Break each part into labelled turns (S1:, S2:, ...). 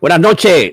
S1: Buenas noches.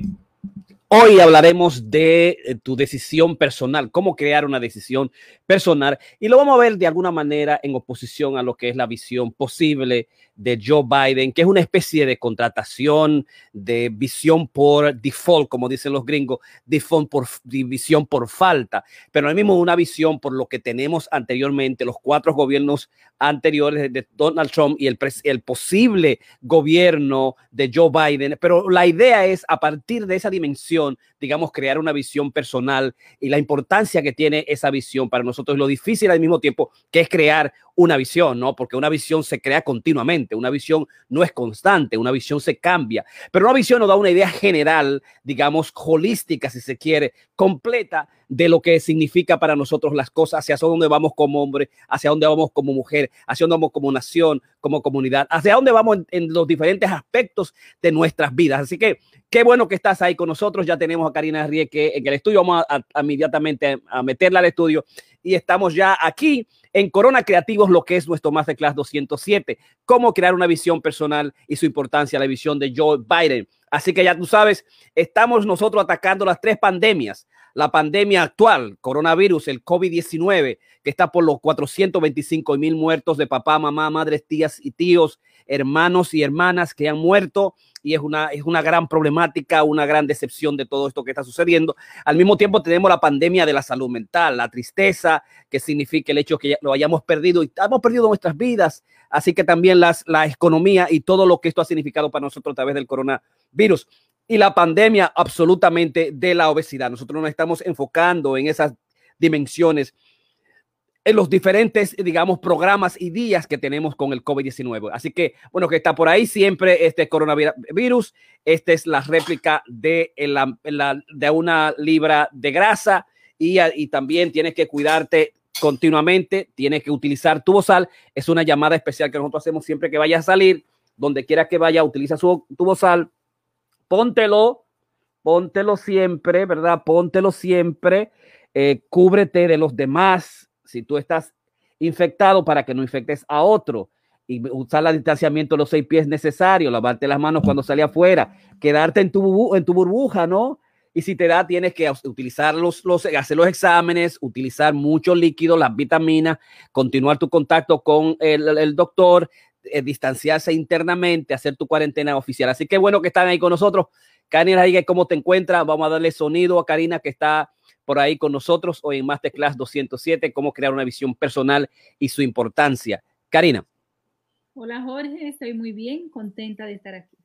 S1: Hoy hablaremos de eh, tu decisión personal, cómo crear una decisión personal y lo vamos a ver de alguna manera en oposición a lo que es la visión posible de Joe Biden, que es una especie de contratación, de visión por default, como dicen los gringos, default por visión por falta, pero al mismo una visión por lo que tenemos anteriormente, los cuatro gobiernos anteriores de Donald Trump y el, el posible gobierno de Joe Biden. Pero la idea es, a partir de esa dimensión, digamos, crear una visión personal y la importancia que tiene esa visión para nosotros, lo difícil al mismo tiempo que es crear una visión, ¿no? Porque una visión se crea continuamente, una visión no es constante, una visión se cambia, pero una visión nos da una idea general, digamos, holística, si se quiere, completa de lo que significa para nosotros las cosas, hacia dónde vamos como hombre, hacia dónde vamos como mujer, hacia dónde vamos como nación, como comunidad, hacia dónde vamos en, los diferentes aspectos de nuestras vidas. Así que qué bueno que estás ahí con nosotros. Ya tenemos a Karina Rieke en el estudio. Vamos a, inmediatamente a meterla al estudio y estamos ya aquí en Corona Creativos, lo que es nuestro Masterclass 207, cómo crear una visión personal y su importancia, la visión de Joe Biden. Así que ya tú sabes, estamos nosotros atacando las tres pandemias. La pandemia actual, coronavirus, el COVID-19, que está por los 425 mil muertos de papá, mamá, madres, tías y tíos, hermanos y hermanas que han muerto y es una, es una gran problemática, una gran decepción de todo esto que está sucediendo. Al mismo tiempo tenemos la pandemia de la salud mental, la tristeza, que significa el hecho que lo hayamos perdido y hemos perdido nuestras vidas, así que también las, la economía y todo lo que esto ha significado para nosotros a través del coronavirus. Y la pandemia absolutamente de la obesidad. Nosotros nos estamos enfocando en esas dimensiones en los diferentes, digamos, programas y días que tenemos con el COVID-19. Así que, bueno, que está por ahí siempre este coronavirus. Esta es la réplica de, la, de una libra de grasa y, y también tienes que cuidarte continuamente, tienes que utilizar tu bozal. Es una llamada especial que nosotros hacemos siempre que vaya a salir, donde quiera que vaya, utiliza su, tu bozal, póntelo, póntelo siempre, ¿verdad? Póntelo siempre, eh, cúbrete de los demás si tú estás infectado para que no infectes a otro y usar el distanciamiento de los seis pies necesario, lavarte las manos cuando sale afuera, quedarte en tu, en tu burbuja, ¿no? Y si te da, tienes que utilizar los, los, hacer los exámenes, utilizar mucho líquido, las vitaminas, continuar tu contacto con el, doctor, eh, distanciarse internamente, hacer tu cuarentena oficial. Así que bueno que están ahí con nosotros. Karina, ¿cómo te encuentras? Vamos a darle sonido a Karina que está por ahí con nosotros hoy en Masterclass 207, cómo crear una visión personal y su importancia. Karina.
S2: Hola Jorge, estoy muy bien, contenta de estar aquí.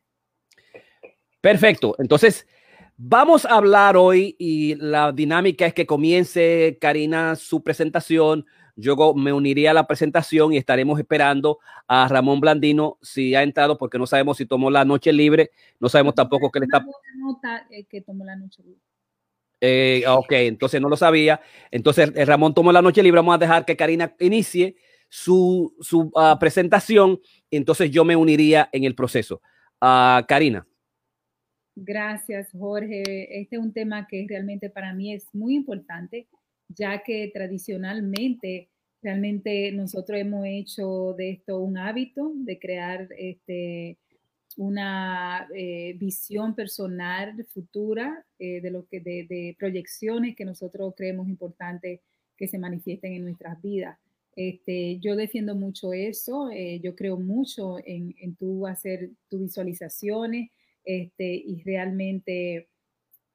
S1: Perfecto, entonces vamos a hablar hoy y la dinámica es que comience Karina su presentación. Yo me uniría a la presentación y estaremos esperando a Ramón Blandino si ha entrado, porque no sabemos si tomó la noche libre, no sabemos tampoco qué le está.
S2: Nota, eh, que tomó la noche libre.
S1: Eh, ok, entonces no lo sabía. Entonces eh, Ramón tomó la noche libre. Vamos a dejar que Karina inicie su, su uh, presentación. Entonces yo me uniría en el proceso. Uh, Karina.
S2: Gracias, Jorge. Este es un tema que realmente para mí es muy importante, ya que tradicionalmente realmente nosotros hemos hecho de esto un hábito de crear este, una eh, visión personal futura eh, de lo que de, proyecciones que nosotros creemos importantes que se manifiesten en nuestras vidas. Este, yo defiendo mucho eso, eh, yo creo mucho en, en tú hacer tus visualizaciones este, y realmente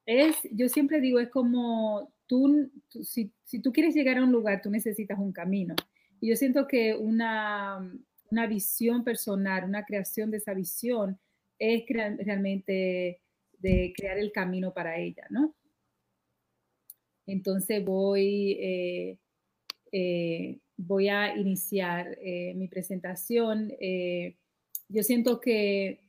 S2: es, yo siempre digo, es como tú, si, si tú quieres llegar a un lugar, tú necesitas un camino. Y yo siento que una, una visión personal, una creación de esa visión, es realmente de crear el camino para ella, ¿no? Entonces voy, eh, eh, voy a iniciar eh, mi presentación. yo siento que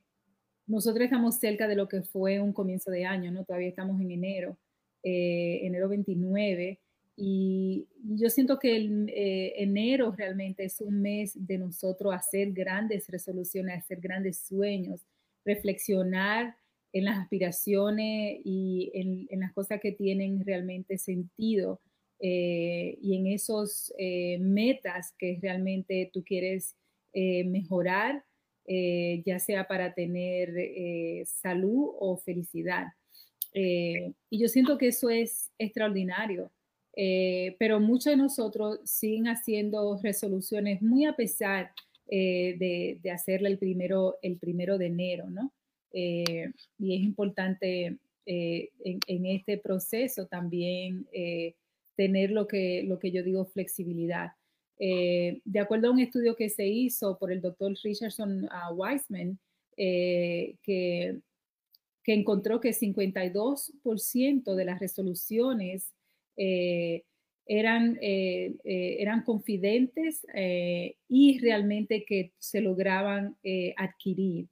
S2: nosotros estamos cerca de lo que fue un comienzo de año, ¿no? Todavía estamos en enero, enero 29. Y yo siento que el, eh, enero realmente es un mes de nosotros hacer grandes resoluciones, hacer grandes sueños, reflexionar en las aspiraciones y en, las cosas que tienen realmente sentido eh, y en esos eh, metas que realmente tú quieres mejorar ya sea para tener salud o felicidad. y yo siento que eso es extraordinario. Pero muchos de nosotros siguen haciendo resoluciones muy a pesar de, de, hacerla el primero, el primero de enero, ¿no? y es importante en, este proceso también tener lo que, lo que yo digo flexibilidad. Eh, de acuerdo a un estudio que se hizo por el doctor Richardson uh, Wiseman, eh, que, que, encontró que 52% de las resoluciones eh, eran, eran confidentes y realmente que se lograban adquirir.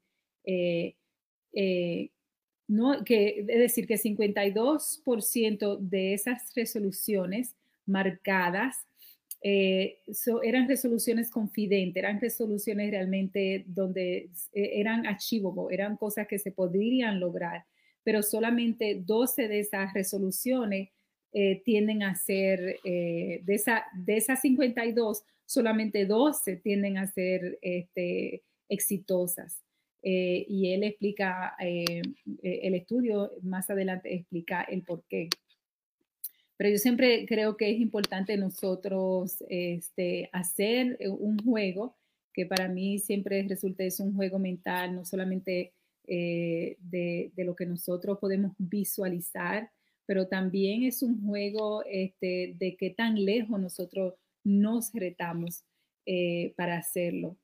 S2: ¿no? que, es decir, que 52% de esas resoluciones marcadas eh, eran resoluciones confidentes, eran resoluciones realmente donde eh, eran achievable, eran cosas que se podrían lograr, pero solamente 12 de esas resoluciones eh, tienden a ser, de, esa, de esas 52, solamente 12 tienden a ser este, exitosas. Eh, y él explica, eh, eh, el estudio más adelante explica el por qué. Pero yo siempre creo que es importante nosotros este, hacer un juego que para mí siempre resulta es un juego mental, no solamente de, de, lo que nosotros podemos visualizar, pero también es un juego este, de qué tan lejos nosotros nos retamos para hacerlo.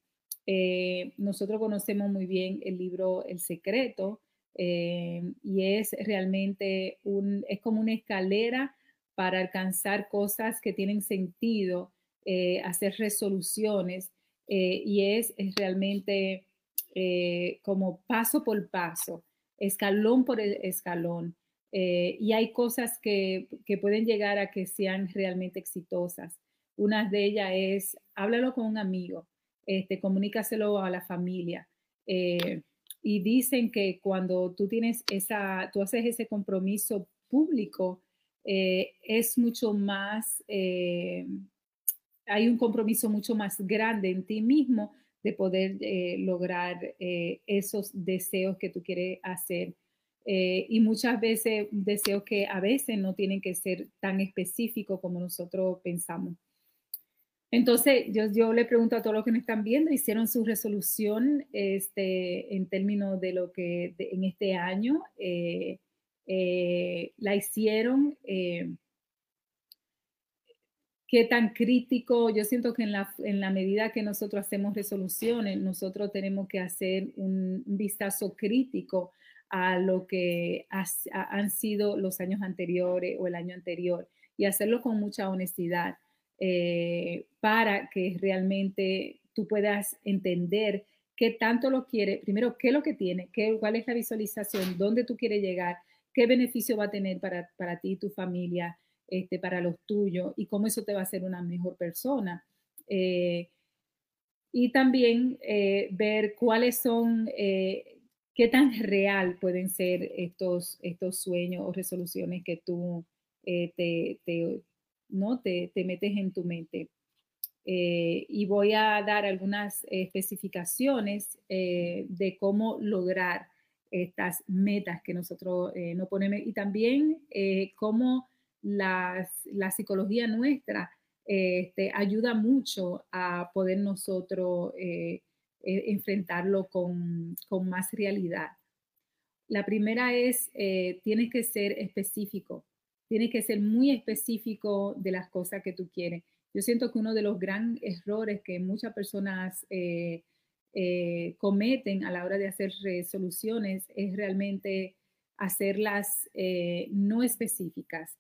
S2: Eh, nosotros conocemos muy bien el libro El Secreto eh, y es realmente un, es como una escalera para alcanzar cosas que tienen sentido, eh, hacer resoluciones y es, es realmente como paso por paso, escalón por escalón. Y hay cosas que, que pueden llegar a que sean realmente exitosas. Una de ellas es, háblalo con un amigo este, comunícaselo a la familia. Eh, y dicen que cuando tú tienes esa, tú haces ese compromiso público, eh, es mucho más, eh, hay un compromiso mucho más grande en ti mismo de poder lograr esos deseos que tú quieres hacer. Y muchas veces deseos que a veces no tienen que ser tan específicos como nosotros pensamos. Entonces, yo, yo, le pregunto a todos los que me están viendo, ¿hicieron su resolución este, en términos de lo que en este año eh, eh, la hicieron? Eh, ¿Qué tan crítico? Yo siento que en la, en la medida que nosotros hacemos resoluciones, nosotros tenemos que hacer un, vistazo crítico a lo que han sido los años anteriores o el año anterior y hacerlo con mucha honestidad eh, para que realmente tú puedas entender qué tanto lo quiere, primero, qué es lo que tiene, qué, cuál es la visualización, dónde tú quieres llegar, qué beneficio va a tener para, para ti y tu familia, este, para los tuyos y cómo eso te va a hacer una mejor persona. Eh, y también eh, ver cuáles son, qué tan real pueden ser estos, estos sueños o resoluciones que tú te, te, ¿no? Te, metes en tu mente. Eh, y voy a dar algunas especificaciones eh, de cómo lograr estas metas que nosotros eh, nos ponemos y también cómo la psicología nuestra este, ayuda mucho a poder nosotros enfrentarlo con, con, más realidad. La primera es, tienes que ser específico tienes que ser muy específico de las cosas que tú quieres. Yo siento que uno de los grandes errores que muchas personas eh, eh, cometen a la hora de hacer resoluciones es realmente hacerlas eh, no específicas.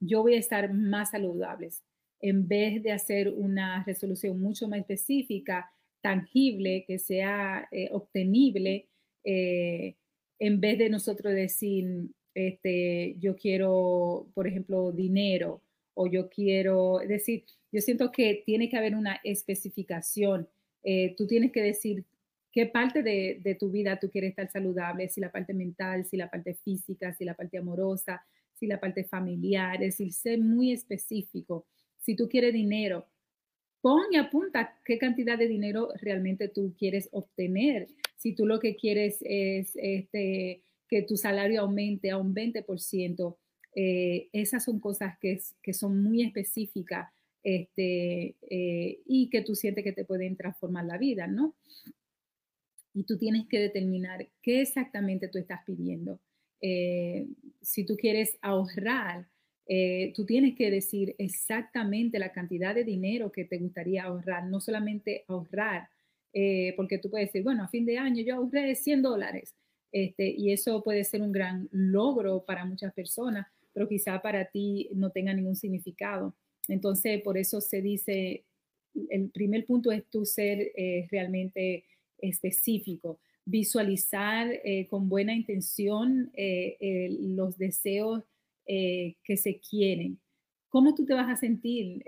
S2: yo voy a estar más saludables en vez de hacer una resolución mucho más específica, tangible, que sea obtenible, en vez de nosotros decir, este, yo quiero, por ejemplo, dinero o yo quiero, es decir, yo siento que tiene que haber una especificación. Eh, tú tienes que decir qué parte de, de, tu vida tú quieres estar saludable, si la parte mental, si la parte física, si la parte amorosa, si la parte familiar, es decir, ser muy específico. Si tú quieres dinero, pon y apunta qué cantidad de dinero realmente tú quieres obtener. Si tú lo que quieres es este, que tu salario aumente a un 20%, eh, esas son cosas que, que son muy específicas este, eh, y que tú sientes que te pueden transformar la vida, ¿no? Y tú tienes que determinar qué exactamente tú estás pidiendo. Eh, si tú quieres ahorrar, eh, tú tienes que decir exactamente la cantidad de dinero que te gustaría ahorrar, no solamente ahorrar, porque tú puedes decir, bueno, a fin de año yo ahorré 100 dólares, este, y eso puede ser un gran logro para muchas personas, pero quizá para ti no tenga ningún significado. Entonces, por eso se dice, el primer punto es tu ser eh, realmente específico, visualizar eh, con buena intención eh, los deseos que se quieren. ¿Cómo tú te vas a sentir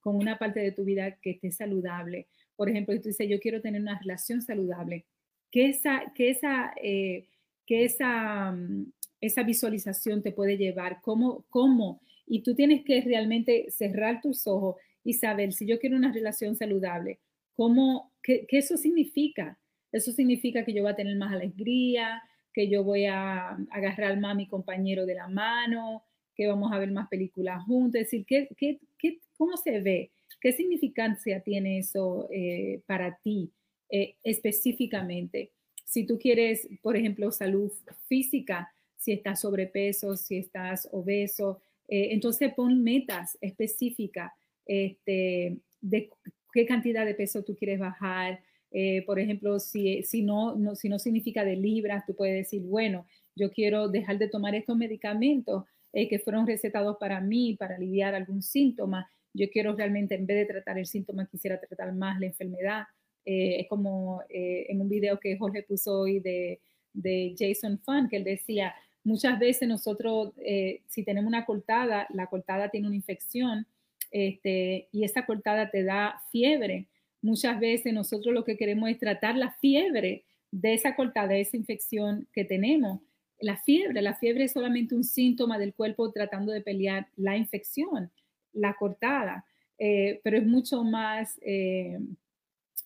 S2: con una parte de tu vida que esté saludable? Por ejemplo, tú dices, yo quiero tener una relación saludable. ¿Qué esa, que esa, que esa, mm, esa visualización te puede llevar? ¿Cómo, cómo y tú tienes que realmente cerrar tus ojos y saber si yo quiero una relación saludable, ¿cómo, qué, eso significa? Eso significa que yo voy a tener más alegría, que yo voy a agarrar más a mi compañero de la mano, que vamos a ver más películas juntos. Es decir, ¿qué, qué, qué cómo se ve? ¿Qué significancia tiene eso eh, para ti eh, específicamente? Si tú quieres, por ejemplo, salud física, si estás sobrepeso, si estás obeso, eh, entonces pon metas específicas este, de qué cantidad de peso tú quieres bajar. Eh, por ejemplo, si, si, no, no, si no significa de libras, tú puedes decir, bueno, yo quiero dejar de tomar estos medicamentos eh, que fueron recetados para mí, para aliviar algún síntoma. Yo quiero realmente, en vez de tratar el síntoma, quisiera tratar más la enfermedad. es como en un video que Jorge puso hoy de, de Jason Fun, que él decía, Muchas veces nosotros, eh, si tenemos una cortada, la cortada tiene una infección este, y esa cortada te da fiebre. Muchas veces nosotros lo que queremos es tratar la fiebre de esa cortada, de esa infección que tenemos. La fiebre, la fiebre es solamente un síntoma del cuerpo tratando de pelear la infección, la cortada, eh, pero es mucho más eh,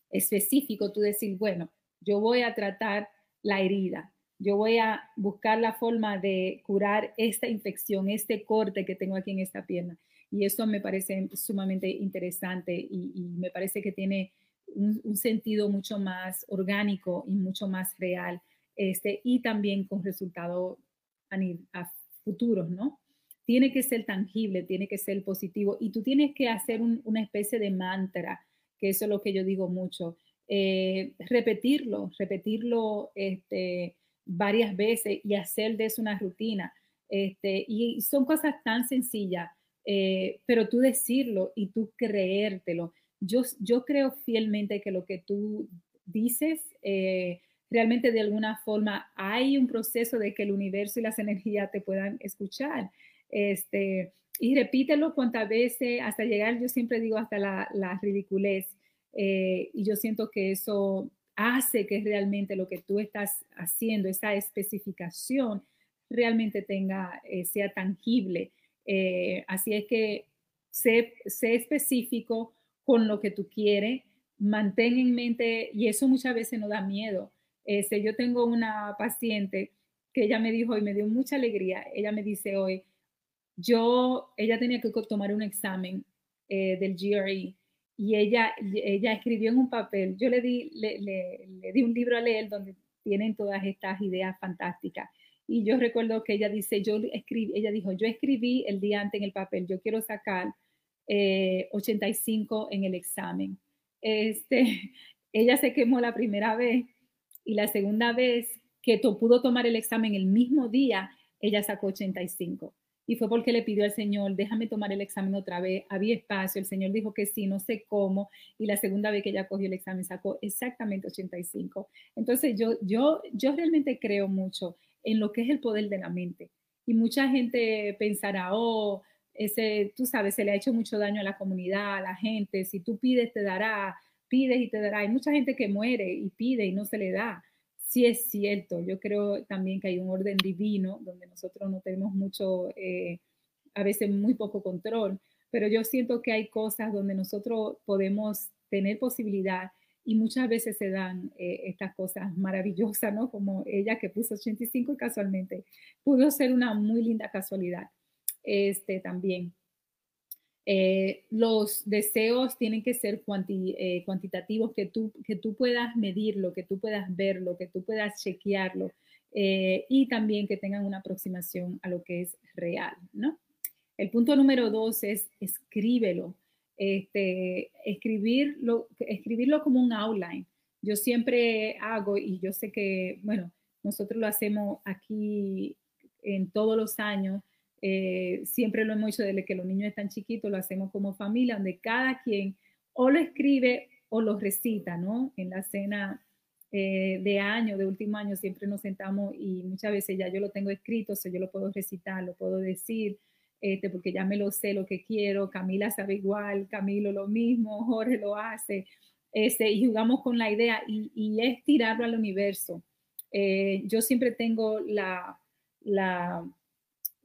S2: específico tú decir, bueno, yo voy a tratar la herida, yo voy a buscar la forma de curar esta infección, este corte que tengo aquí en esta pierna. Y eso me parece sumamente interesante y, me parece que tiene un, sentido mucho más orgánico y mucho más real, este, y también con resultados a, futuros, ¿no? Tiene que ser tangible, tiene que ser positivo y tú tienes que hacer una especie de mantra, que eso es lo que yo digo mucho, eh, repetirlo, repetirlo, este, varias veces y hacer de eso una rutina. Este, y son cosas tan sencillas, eh, pero tú decirlo y tú creértelo. Yo, yo creo fielmente que lo que tú dices, eh, realmente de alguna forma hay un proceso de que el universo y las energías te puedan escuchar. Este, y repítelo cuantas veces hasta llegar, yo siempre digo hasta la, la ridiculez. Eh, y yo siento que eso hace que realmente lo que tú estás haciendo, esa especificación, realmente tenga, eh, sea tangible. Eh, así es que sé, específico con lo que tú quieres, mantén en mente, y eso muchas veces no da miedo. Este, yo tengo una paciente que ella me dijo y me dio mucha alegría, ella me dice hoy, yo, ella tenía que tomar un examen eh, del GRE y ella, ella escribió en un papel, yo le di, le, le, di un libro a leer donde tienen todas estas ideas fantásticas. Y yo recuerdo que ella dice, yo escribí, ella dijo, yo escribí el día antes en el papel, yo quiero sacar 85 eh, en el examen. Este, ella se quemó la primera vez y la segunda vez que pudo tomar el examen el mismo día, ella sacó 85 y fue porque le pidió al Señor, déjame tomar el examen otra vez, había espacio, el Señor dijo que sí, no sé cómo, y la segunda vez que ella cogió el examen sacó exactamente 85. Entonces yo, yo, yo realmente creo mucho en lo que es el poder de la mente. Y mucha gente pensará, oh, ese, tú sabes, se le ha hecho mucho daño a la comunidad, a la gente, si tú pides te dará, pides y te dará. Hay mucha gente que muere y pide y no se le da sí es cierto. Yo creo también que hay un orden divino donde nosotros no tenemos mucho, eh, a veces muy poco control, pero yo siento que hay cosas donde nosotros podemos tener posibilidad y muchas veces se dan eh, estas cosas maravillosas, ¿no? Como ella que puso 85 casualmente, pudo ser una muy linda casualidad este, también. Eh, los deseos tienen que ser eh, cuantitativos, que tú, que tú puedas medirlo, que tú puedas verlo, que tú puedas chequearlo y también que tengan una aproximación a lo que es real, ¿no? El punto número dos es escríbelo. Este, escribirlo, escribirlo como un outline. Yo siempre hago, y yo sé que, bueno, nosotros lo hacemos aquí en todos los años, eh, siempre lo hemos hecho desde que los niños están chiquitos, lo hacemos como familia, donde cada quien o lo escribe o lo recita, ¿no? En la cena eh, de año, de último año, siempre nos sentamos y muchas veces ya yo lo tengo escrito, o sea, yo lo puedo recitar, lo puedo decir, este, porque ya me lo sé lo que quiero, Camila sabe igual, Camilo lo mismo, Jorge lo hace, este, y jugamos con la idea y, y es tirarlo al universo. Eh, yo siempre tengo la, la,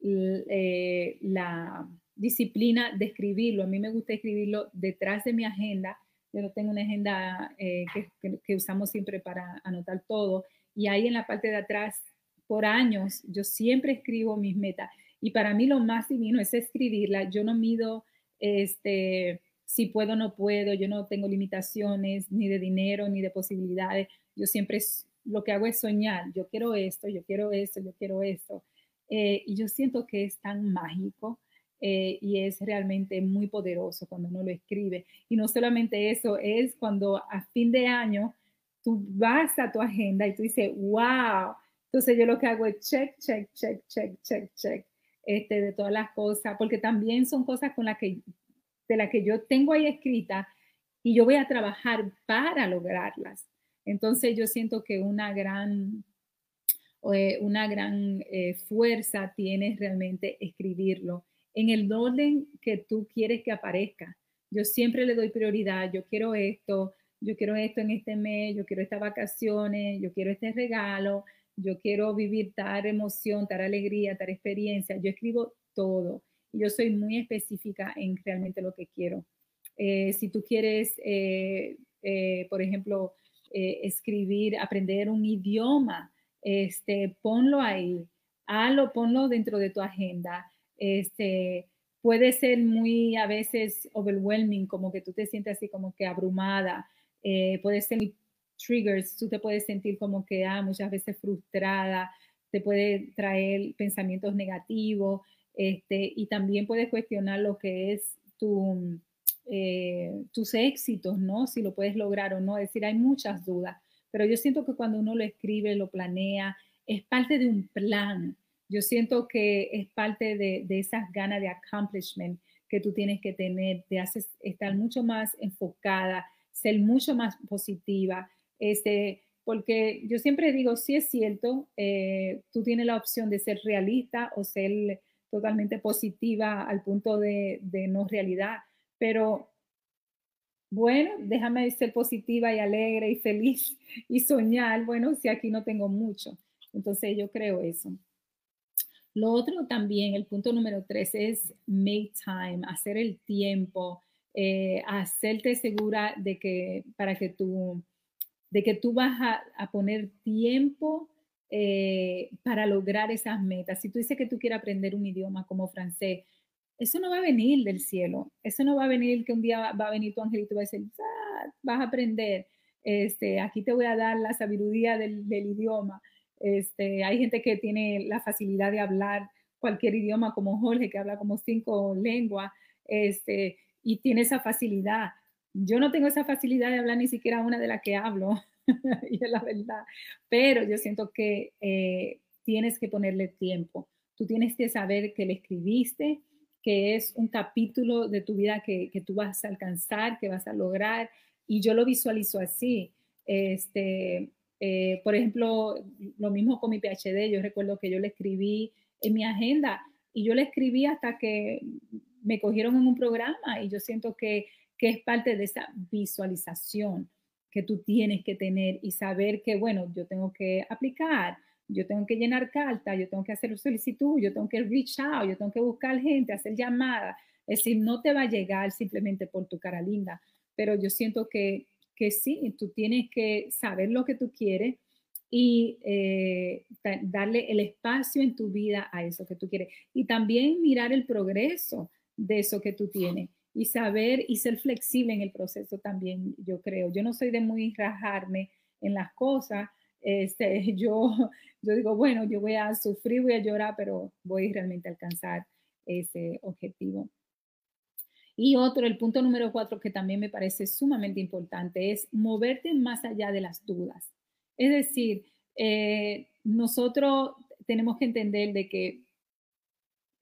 S2: eh, la disciplina de escribirlo. A mí me gusta escribirlo detrás de mi agenda. Yo no tengo una agenda eh, que, que, usamos siempre para anotar todo. Y ahí en la parte de atrás, por años, yo siempre escribo mis metas. Y para mí lo más divino es escribirla. Yo no mido este, si puedo o no puedo, yo no tengo limitaciones ni de dinero ni de posibilidades. Yo siempre lo que hago es soñar. Yo quiero esto, yo quiero esto, yo quiero esto. Eh, y yo siento que es tan mágico eh, y es realmente muy poderoso cuando uno lo escribe. Y no solamente eso, es cuando a fin de año tú vas a tu agenda y tú dices, wow. Entonces yo lo que hago es check, check, check, check, check, check este, de todas las cosas, porque también son cosas con las que, de las que yo tengo ahí escrita y yo voy a trabajar para lograrlas. Entonces yo siento que una gran, eh, una gran eh, fuerza tiene realmente escribirlo en el orden que tú quieres que aparezca. Yo siempre le doy prioridad, yo quiero esto, yo quiero esto en este mes, yo quiero estas vacaciones, yo quiero este regalo, yo quiero vivir tal emoción, tal alegría, tal experiencia. Yo escribo todo yo soy muy específica en realmente lo que quiero. Eh, si tú quieres, eh, eh, por ejemplo, escribir, aprender un idioma, este, ponlo ahí, hazlo, ponlo dentro de tu agenda. Este, puede ser muy a veces overwhelming, como que tú te sientes así como que abrumada. puede ser muy triggers, tú te puedes sentir como que ah, muchas veces frustrada, te puede traer pensamientos negativos, este, y también puedes cuestionar lo que es tu, eh, tus éxitos, ¿no? Si lo puedes lograr o no. Es decir, hay muchas dudas, pero yo siento que cuando uno lo escribe, lo planea, es parte de un plan. Yo siento que es parte de, de esas ganas de accomplishment que tú tienes que tener, te haces estar mucho más enfocada, ser mucho más positiva, este, porque yo siempre digo, si es cierto, eh, tú tienes la opción de ser realista o ser totalmente positiva al punto de, no realidad, pero bueno, déjame ser positiva y alegre y feliz y soñar, bueno, si aquí no tengo mucho. Entonces yo creo eso. Lo otro también, el punto número tres es make time, hacer el tiempo, eh, hacerte segura de que para que tú de que tú vas a, poner tiempo eh, para lograr esas metas. Si tú dices que tú quieres aprender un idioma como francés, eso no va a venir del cielo. Eso no va a venir que un día va a venir tu angelito y va a decir, ah, vas a aprender. Este, aquí te voy a dar la sabiduría del, idioma. Este, hay gente que tiene la facilidad de hablar cualquier idioma, como Jorge, que habla como cinco lenguas, este, y tiene esa facilidad. Yo no tengo esa facilidad de hablar ni siquiera una de las que hablo, y es la verdad, pero yo siento que eh, tienes que ponerle tiempo. Tú tienes que saber que le escribiste, que es un capítulo de tu vida que, que tú vas a alcanzar, que vas a lograr, y yo lo visualizo así. Este, eh, por ejemplo, lo mismo con mi PhD, yo recuerdo que yo le escribí en mi agenda y yo le escribí hasta que me cogieron en un programa y yo siento que que es parte de esa visualización que tú tienes que tener y saber que, bueno, yo tengo que aplicar, yo tengo que llenar carta, yo tengo que hacer solicitud, yo tengo que reach out, yo tengo que buscar gente, hacer llamadas. Es decir, no te va a llegar simplemente por tu cara linda, pero yo siento que, que sí, tú tienes que saber lo que tú quieres y eh, darle el espacio en tu vida a eso que tú quieres. Y también mirar el progreso de eso que tú tienes y saber y ser flexible en el proceso también, yo creo. Yo no soy de muy rajarme en las cosas. Este, yo, yo digo, bueno, yo voy a sufrir, voy a llorar, pero voy realmente a alcanzar ese objetivo. Y otro, el punto número cuatro que también me parece sumamente importante es moverte más allá de las dudas. Es decir, eh, nosotros tenemos que entender de que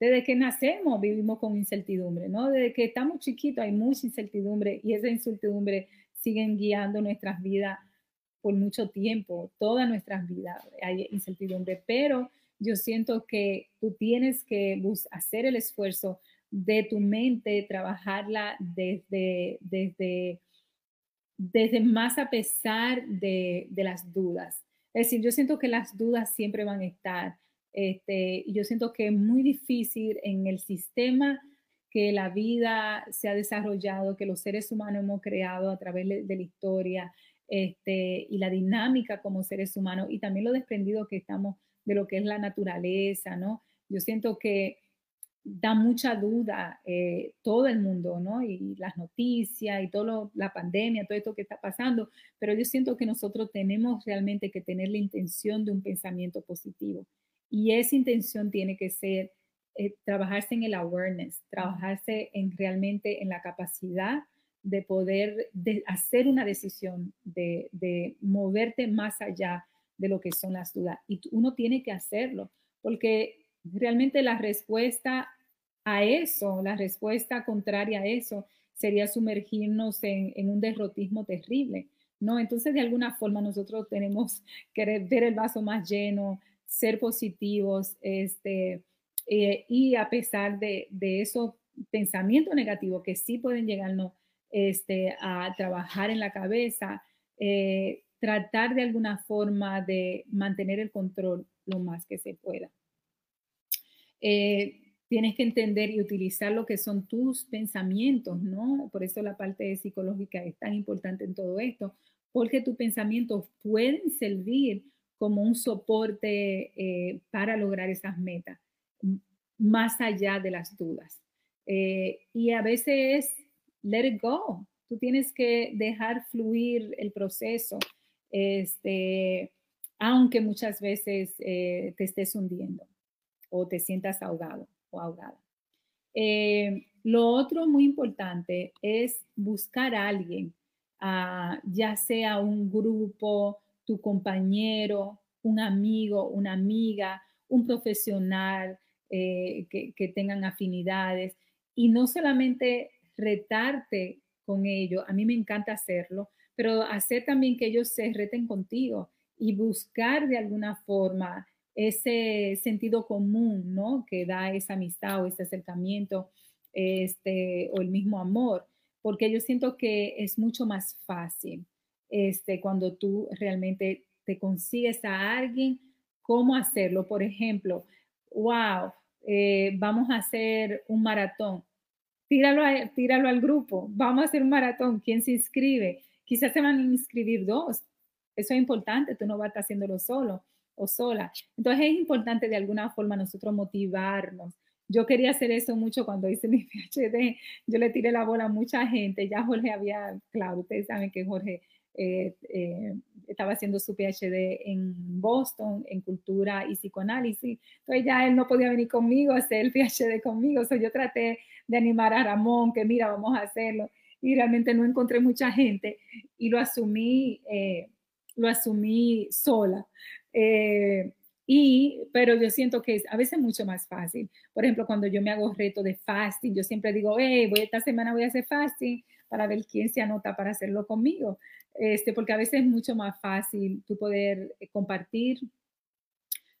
S2: desde que nacemos vivimos con incertidumbre, ¿no? Desde que estamos chiquitos hay mucha incertidumbre y esa incertidumbre siguen guiando nuestras vidas por mucho tiempo, todas nuestras vidas hay incertidumbre, pero yo siento que tú tienes que hacer el esfuerzo de tu mente, trabajarla desde, desde, desde más a pesar de, de las dudas. Es decir, yo siento que las dudas siempre van a estar, este, yo siento que es muy difícil en el sistema que la vida se ha desarrollado, que los seres humanos hemos creado a través de, la historia este, y la dinámica como seres humanos y también lo desprendido que estamos de lo que es la naturaleza, ¿no? Yo siento que da mucha duda eh, todo el mundo, ¿no? Y las noticias y todo la pandemia, todo esto que está pasando, pero yo siento que nosotros tenemos realmente que tener la intención de un pensamiento positivo. Y esa intención tiene que ser eh, trabajarse en el awareness, trabajarse en realmente en la capacidad de poder hacer una decisión, de, de, moverte más allá de lo que son las dudas. Y uno tiene que hacerlo, porque realmente la respuesta a eso, la respuesta contraria a eso, sería sumergirnos en, en un derrotismo terrible. ¿no? Entonces, de alguna forma, nosotros tenemos que ver el vaso más lleno, ser positivos, este, eh, y a pesar de, esos pensamientos negativos que sí pueden llegarnos este, a trabajar en la cabeza, eh, tratar de alguna forma de mantener el control lo más que se pueda. Eh, tienes que entender y utilizar lo que son tus pensamientos, ¿no? Por eso la parte psicológica es tan importante en todo esto, porque tus pensamientos pueden servir como un soporte eh, para lograr esas metas, más allá de las dudas. Eh, y a veces let it go. Tú tienes que dejar fluir el proceso, este, aunque muchas veces eh, te estés hundiendo o te sientas ahogado o ahogada. lo otro muy importante es buscar a alguien, ah, ya sea un grupo, tu compañero, un amigo, una amiga, un profesional eh, que, tengan afinidades y no solamente retarte con ellos, a mí me encanta hacerlo, pero hacer también que ellos se reten contigo y buscar de alguna forma ese sentido común, ¿no? Que da esa amistad o ese acercamiento, este, o el mismo amor, porque yo siento que es mucho más fácil este, cuando tú realmente te consigues a alguien, cómo hacerlo. Por ejemplo, wow, eh, vamos a hacer un maratón. Tíralo, tíralo al grupo, vamos a hacer un maratón. ¿Quién se inscribe? Quizás se van a inscribir dos. Eso es importante, tú no vas a estar haciéndolo solo o sola. Entonces es importante de alguna forma nosotros motivarnos. Yo quería hacer eso mucho cuando hice mi PhD. Yo le tiré la bola a mucha gente. Ya Jorge había, claro, ustedes saben que Jorge eh, eh, estaba haciendo su PhD en Boston en cultura y psicoanálisis. Entonces ya él no podía venir conmigo a hacer el PhD conmigo. So yo traté de animar a Ramón que mira, vamos a hacerlo. Y realmente no encontré mucha gente y lo asumí, eh, lo asumí sola. y, pero yo siento que es a veces mucho más fácil. Por ejemplo, cuando yo me hago reto de fasting, yo siempre digo, hey, voy, esta semana voy a hacer fasting para ver quién se anota para hacerlo conmigo este, porque a veces es mucho más fácil tú poder eh, compartir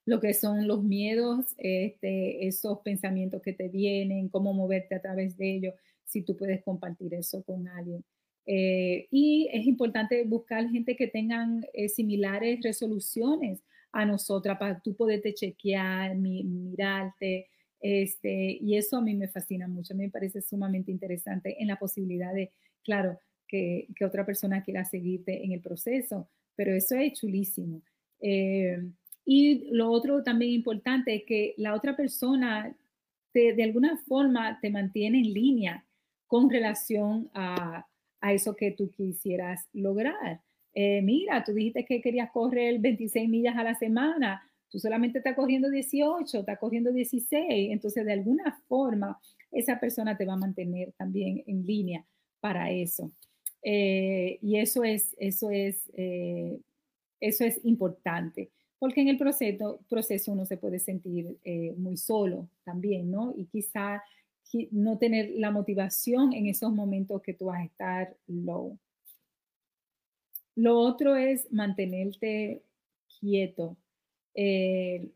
S2: lo que son los miedos, este, esos pensamientos que te vienen, cómo moverte a través de ellos, si tú puedes compartir eso con alguien. Eh, y es importante buscar gente que tengan eh, similares resoluciones a nosotras para tú poderte chequear, mirarte, Este, y eso a mí me fascina mucho, me parece sumamente interesante en la posibilidad de, claro, que, que otra persona quiera seguirte en el proceso, pero eso es chulísimo. Eh, y lo otro también importante es que la otra persona de alguna forma te mantiene en línea con relación a, a eso que tú quisieras lograr. Eh, mira, tú dijiste que querías correr 26 millas a la semana, tú solamente estás corriendo 18, estás corriendo 16, entonces de alguna forma esa persona te va a mantener también en línea para eso. Eh, y eso es, eso es, eh, eso es importante, porque en el proceso, proceso uno se puede sentir muy solo también, ¿no? Y quizá no tener la motivación en esos momentos que tú vas a estar low. Lo otro es mantenerte quieto. Eh,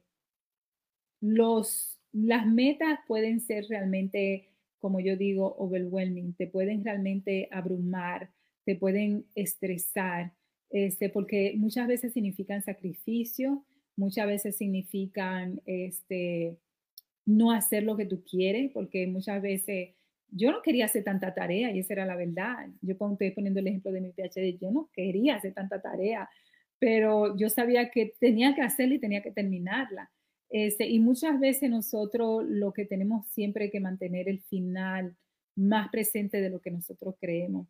S2: los, las metas pueden ser realmente, como yo digo, overwhelming, te pueden realmente abrumar, te pueden estresar, este, porque muchas veces significan sacrificio, muchas veces significan este, no hacer lo que tú quieres, porque muchas veces yo no quería hacer tanta tarea y esa era la verdad. Yo estoy poniendo el ejemplo de mi PhD, yo no quería hacer tanta tarea, pero yo sabía que tenía que hacerla y tenía que terminarla. Este, y muchas veces nosotros lo que tenemos siempre que mantener el final más presente de lo que nosotros creemos,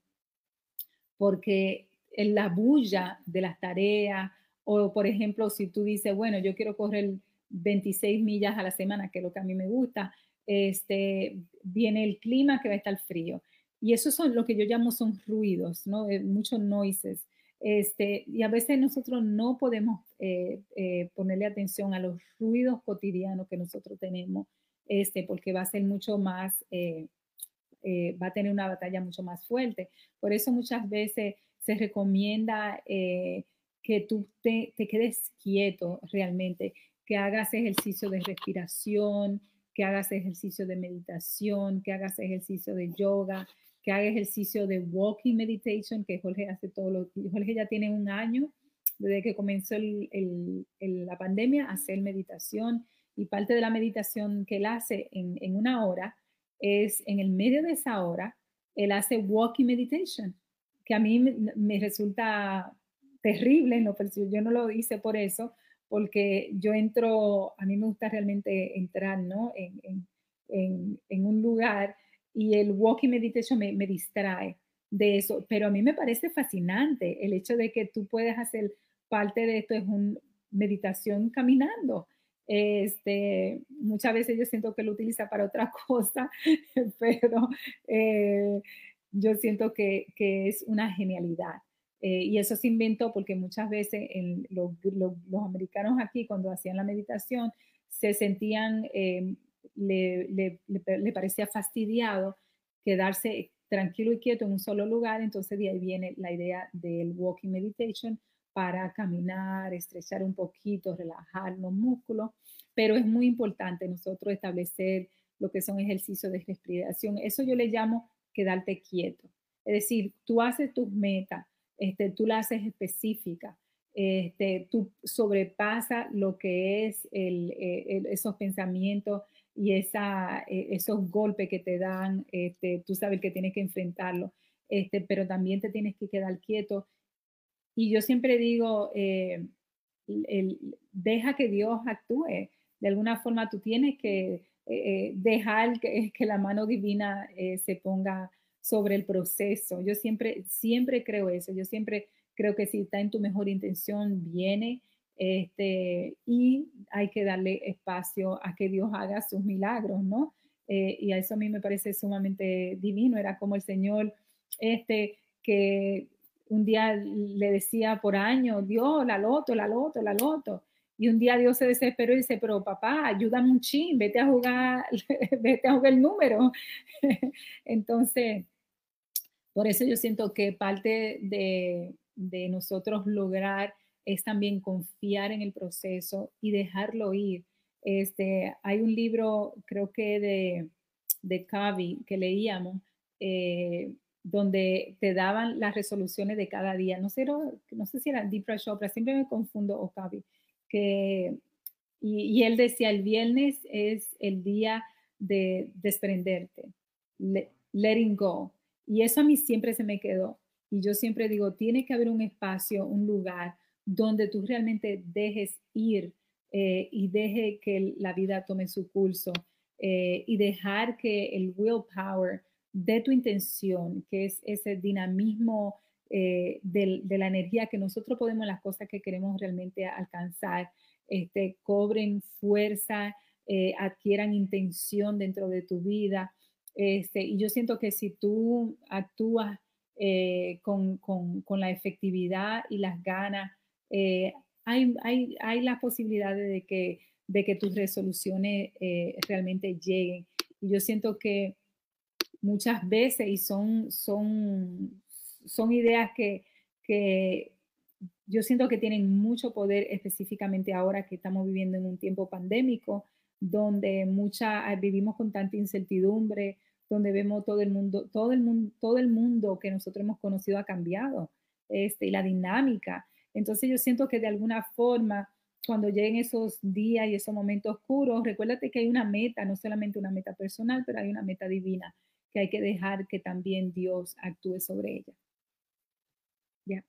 S2: porque en la bulla de las tareas, o por ejemplo, si tú dices, bueno, yo quiero correr 26 millas a la semana, que es lo que a mí me gusta, este, viene el clima que va a estar frío. Y eso son lo que yo llamo son ruidos, ¿no? Eh, muchos noises. Este, y a veces nosotros no podemos eh, eh, ponerle atención a los ruidos cotidianos que nosotros tenemos, este, porque va a ser mucho más, va a tener una batalla mucho más fuerte. Por eso muchas veces se recomienda que tú te, quedes quieto realmente que hagas ejercicio de respiración, que hagas ejercicio de meditación, que hagas ejercicio de yoga, que hagas ejercicio de walking meditation, que Jorge hace todo lo Jorge ya tiene un año desde que comenzó la pandemia a hacer meditación y parte de la meditación que él hace en, en una hora es en el medio de esa hora, él hace walking meditation, que a mí me, me resulta terrible, no, yo no lo hice por eso, porque yo entro, a mí me gusta realmente entrar, ¿no? En, un lugar y el walking meditation me, me, distrae de eso, pero a mí me parece fascinante el hecho de que tú puedes hacer parte de esto, es una meditación caminando. Este, muchas veces yo siento que lo utiliza para otra cosa, pero eh, yo siento que, que es una genialidad. Eh, y eso se inventó porque muchas veces los, americanos aquí cuando hacían la meditación se sentían, eh, le, le, parecía fastidiado quedarse tranquilo y quieto en un solo lugar, entonces de ahí viene la idea del walking meditation para caminar, estrechar un poquito, relajar los músculos, pero es muy importante nosotros establecer lo que son ejercicios de respiración. Eso yo le llamo quedarte quieto. Es decir, tú haces tus metas, este, tú la haces específica, este, tú sobrepasa lo que es eh, esos pensamientos y esa, eh, esos golpes que te dan, este, tú sabes que tienes que enfrentarlo, este, pero también te tienes que quedar quieto. Y yo siempre digo, eh, deja que Dios actúe. De alguna forma tú tienes que dejar que, que, la mano divina se ponga sobre el proceso. Yo siempre, siempre creo eso. Yo siempre creo que si está en tu mejor intención, viene. Este, y hay que darle espacio a que Dios haga sus milagros, ¿no? Eh, y a eso a mí me parece sumamente divino. Era como el Señor, este, que un día le decía por año, Dios, la loto, la loto, la loto. Y un día Dios se desesperó y dice, pero papá, ayúdame un chin, vete a jugar, vete a jugar el número. Entonces, por eso yo siento que parte de, nosotros lograr es también confiar en el proceso y dejarlo ir. Este, hay un libro, creo que de, de Cavi, que leíamos, eh, donde te daban las resoluciones de cada día. No sé, no sé si era Deepak Chopra, siempre me confundo o Cavi, que Y, él decía, el viernes es el día de desprenderte, letting go. Y eso a mí siempre se me quedó. Y yo siempre digo, tiene que haber un espacio, un lugar donde tú realmente dejes ir eh, y deje que la vida tome su curso eh, y dejar que el willpower de tu intención, que es ese dinamismo eh, de, la energía que nosotros podemos, las cosas que queremos realmente alcanzar, este, cobren fuerza, adquieran intención dentro de tu vida. Este, y yo siento que si tú actúas con, con, la efectividad y las ganas, hay, hay, hay las posibilidades de que, de que tus resoluciones eh, realmente lleguen. Y yo siento que muchas veces, y son, son, son ideas que, que yo siento que tienen mucho poder específicamente ahora que estamos viviendo en un tiempo pandémico, donde mucha, vivimos con tanta incertidumbre, donde vemos todo el mundo, todo el mundo, todo el mundo que nosotros hemos conocido ha cambiado, este, y la dinámica. Entonces yo siento que de alguna forma, cuando lleguen esos días y esos momentos oscuros, recuérdate que hay una meta, no solamente una meta personal, pero hay una meta divina que hay que dejar que también Dios actúe sobre ella. Ya,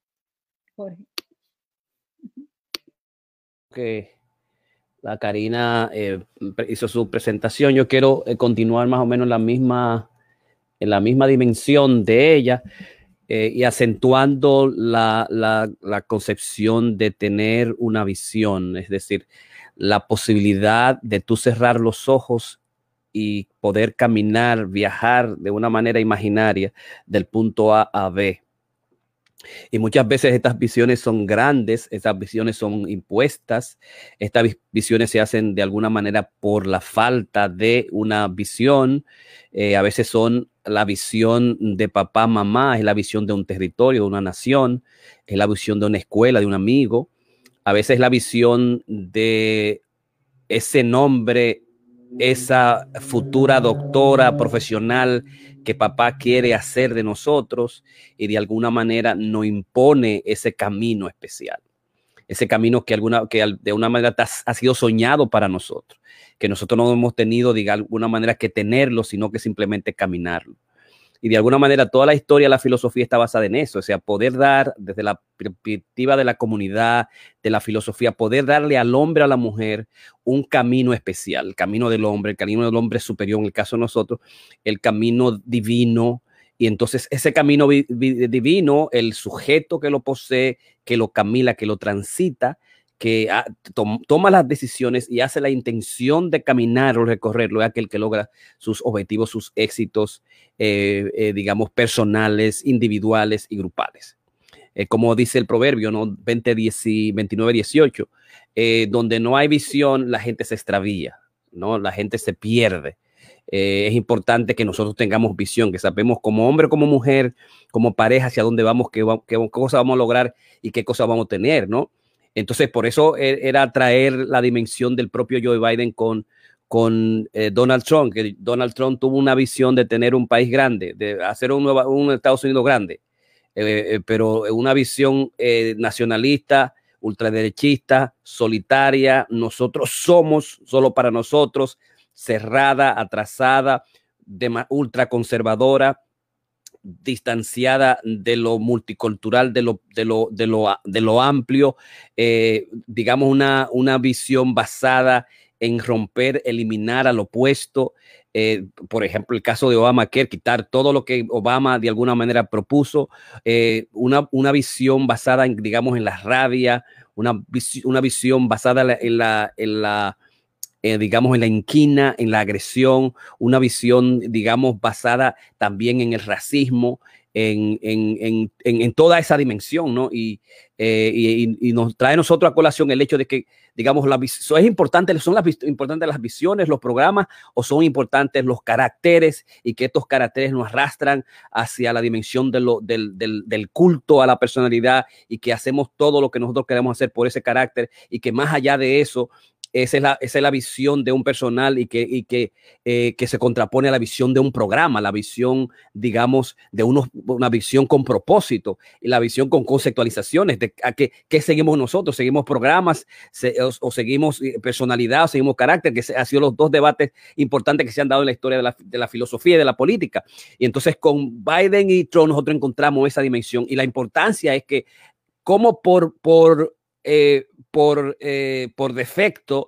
S2: Jorge.
S1: Que la Karina eh, hizo su presentación. Yo quiero eh, continuar más o menos la misma, en la misma dimensión de ella. Eh, y acentuando la, la, concepción de tener una visión, es decir, la posibilidad de tú cerrar los ojos y poder caminar, viajar de una manera imaginaria del punto A a B. Y muchas veces estas visiones son grandes, estas visiones son impuestas, estas visiones se hacen de alguna manera por la falta de una visión, eh, a veces son la visión de papá, mamá, es la visión de un territorio, de una nación, es la visión de una escuela, de un amigo. A veces es la visión de ese nombre, esa futura doctora profesional que papá quiere hacer de nosotros y de alguna manera nos impone ese camino especial. Ese camino que, alguna, que de una manera ha sido soñado para nosotros que nosotros no hemos tenido de alguna manera que tenerlo, sino que simplemente caminarlo. Y de alguna manera toda la historia, la filosofía está basada en eso, o sea, poder dar desde la perspectiva de la comunidad, de la filosofía, poder darle al hombre, a la mujer, un camino especial, el camino del hombre, el camino del hombre superior, en el caso de nosotros, el camino divino. Y entonces ese camino divino, el sujeto que lo posee, que lo camina, que lo transita, que toma las decisiones y hace la intención de caminar o recorrerlo, es aquel que logra sus objetivos, sus éxitos, eh, eh, digamos, personales, individuales y grupales. Eh, como dice el proverbio, ¿no? 20, 29, 18, donde no hay visión, la gente se extravía, ¿no? La gente se pierde. Es importante que nosotros tengamos visión, que sabemos como hombre, como mujer, como pareja, hacia dónde vamos, qué, qué, qué cosa vamos a lograr y qué cosa vamos a tener, ¿no? Entonces, por eso e, era traer la dimensión del propio Joe Biden con, con eh, Donald Trump, que Donald Trump tuvo una visión de tener un país grande, de hacer un, un Estados Unidos grande, eh, eh, pero una visión nacionalista, ultraderechista, solitaria, nosotros somos solo para nosotros, cerrada, atrasada, ultraconservadora, distanciada de lo multicultural, de lo, de lo, de lo, de lo amplio, eh, digamos una, una visión basada en romper, eliminar al opuesto. Eh, por ejemplo, el caso de Obama, que quitar todo lo que Obama de alguna manera propuso, eh, una, una, visión basada en, digamos, en la rabia, una, una visión basada en la, en la eh, digamos, en la inquina, en la agresión, una visión, digamos, basada también en el racismo, en, en, en, en toda esa dimensión, ¿no? Y, eh, y, y, nos trae a nosotros a colación el hecho de que, digamos, la, es importante, son las, importantes las visiones, los programas, o son importantes los caracteres y que estos caracteres nos arrastran hacia la dimensión de lo, del, del, del culto a la personalidad y que hacemos todo lo que nosotros queremos hacer por ese carácter y que más allá de eso, esa es la, esa es la visión de un personal y que, y que, eh, que se contrapone a la visión de un programa, la visión, digamos, de unos, una visión con propósito y la visión con conceptualizaciones de a qué, qué seguimos nosotros, seguimos programas o, seguimos eh, personalidad o seguimos carácter, que han sido los dos debates importantes que se han dado en la historia de la, de la filosofía y de la política. Y entonces con Biden y Trump nosotros encontramos esa dimensión y la importancia es que como por, por eh, por, eh, por defecto,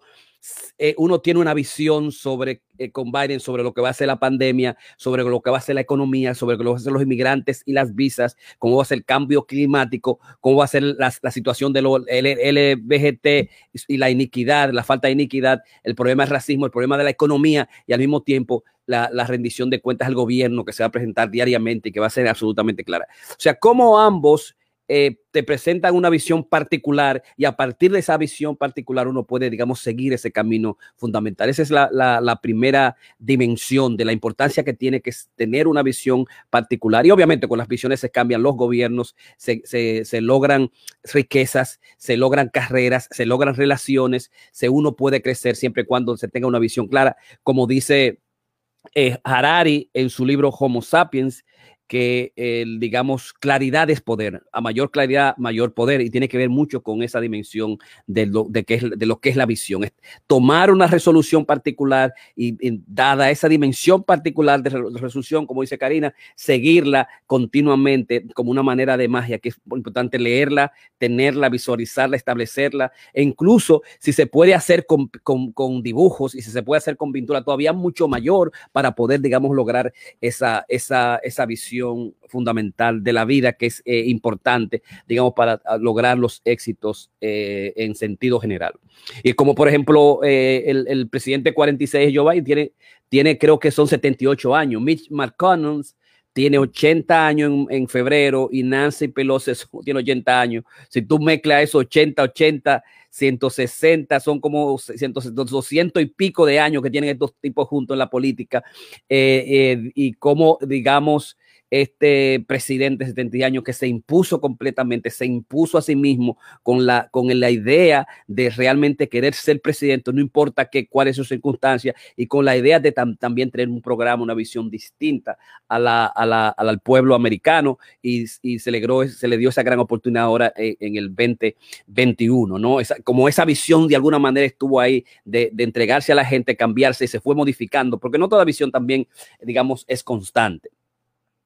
S1: eh, uno tiene una visión sobre con Biden sobre lo que va a ser la pandemia, sobre lo que va a ser la economía, sobre lo que van a ser los inmigrantes y las visas, cómo va a ser el cambio climático, cómo va a ser la, situación de los LGBT y la iniquidad, la falta de iniquidad, el problema del racismo, el problema de la economía y al mismo tiempo la, la rendición de cuentas al gobierno que se va a presentar diariamente y que va a ser absolutamente clara. O sea, cómo ambos eh, te presentan una visión particular y a partir de esa visión particular uno puede, digamos, seguir ese camino fundamental. Esa es la, primera dimensión de la importancia que tiene que tener una visión particular. Y obviamente con las visiones se cambian los gobiernos, se, logran riquezas, se logran carreras, se logran relaciones, se uno puede crecer siempre y cuando se tenga una visión clara. Como dice eh, Harari en su libro Homo Sapiens, que, el, digamos, claridad es poder. A mayor claridad, mayor poder. Y tiene que ver mucho con esa dimensión de lo, de que es, de lo que es la visión. Es tomar una resolución particular y, dada esa dimensión particular de resolución, como dice Karina, seguirla continuamente como una manera de magia, que es importante leerla, tenerla, visualizarla, establecerla. E incluso si se puede hacer con, con, con dibujos y si se puede hacer con pintura, todavía mucho mayor para poder, digamos, lograr esa, esa, esa visión fundamental de la vida que es eh, importante, digamos, para ah, lograr los éxitos eh, en sentido general. Y como por ejemplo eh, el, presidente 46 Joe Biden tiene, tiene creo que son 78 años, Mitch McConnell tiene 80 años en, febrero y Nancy Pelosi tiene 80 años. Si tú mezclas esos 80, 80, 160, son como 200 y pico de años que tienen estos tipos juntos en la política. y como, digamos, este presidente de 70 años que se impuso completamente, se impuso a sí mismo con la, con la idea de realmente querer ser presidente, no importa qué, cuál es su circunstancia, y con la idea de también tener un programa, una visión distinta a la, al pueblo americano, y, se, logró, se le dio esa gran oportunidad ahora en, el 2021, ¿no? Esa, como esa visión de alguna manera estuvo ahí de, de entregarse a la gente, cambiarse, y se fue modificando, porque no toda visión también, digamos, es constante.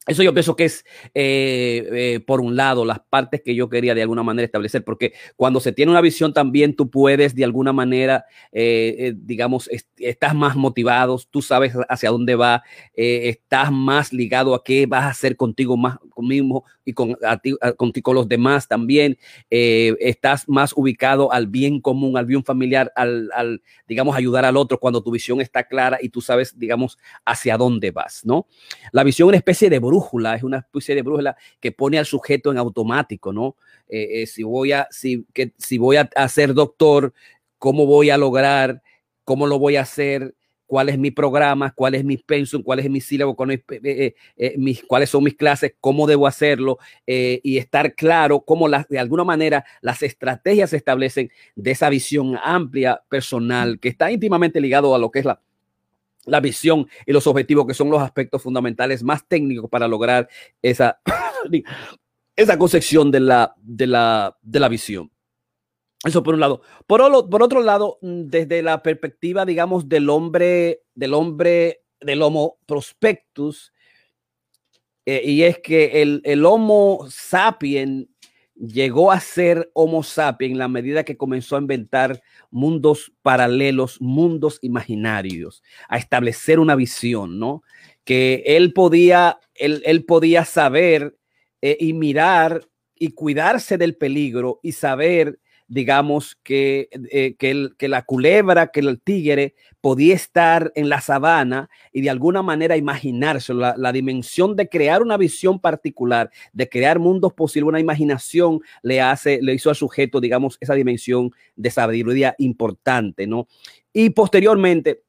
S1: Eso yo pienso que es, eh, eh, por un lado, las partes que yo quería de alguna manera establecer, porque cuando se tiene una visión también tú puedes de alguna manera, eh, digamos, estás más motivado, tú sabes hacia dónde va, estás más ligado a qué vas a hacer contigo más conmigo y con, con los demás también, estás más ubicado al bien común, al bien familiar, al, al, digamos, ayudar al otro cuando tu visión está clara y tú sabes, digamos, hacia dónde vas, ¿no? La visión es una especie de brújula, es una especie de brújula que pone al sujeto en automático, ¿no? Eh, eh, si voy a, si, que, si voy a, ser doctor, ¿cómo voy a lograr? ¿Cómo lo voy a hacer? Cuál es mi programa, cuál es mi pensum, cuál es mi sílabo, eh, mis, cuáles son mis clases, cómo debo hacerlo y estar claro cómo las, de alguna manera las estrategias se establecen de esa visión amplia personal que está íntimamente ligado a lo que es la la visión y los objetivos, que son los aspectos fundamentales más técnicos para lograr esa, esa concepción de la, de, la, de la visión. Eso por un lado. Por, por otro lado, mm, desde la perspectiva, digamos, del hombre, del hombre, del Homo prospectus, eh, y es que el, el Homo sapien llegó a ser Homo sapiens en la medida que comenzó a inventar mundos paralelos, mundos imaginarios, a establecer una visión, ¿no? Que él podía, él, podía saber eh, y mirar y cuidarse del peligro y saber digamos, que, eh, que, la culebra, que el tigre podía estar en la sabana y de alguna manera imaginarse la, la, dimensión de crear una visión particular, de crear mundos posibles, una imaginación le hace, le hizo al sujeto, digamos, esa dimensión de sabiduría importante, ¿no? Y posteriormente,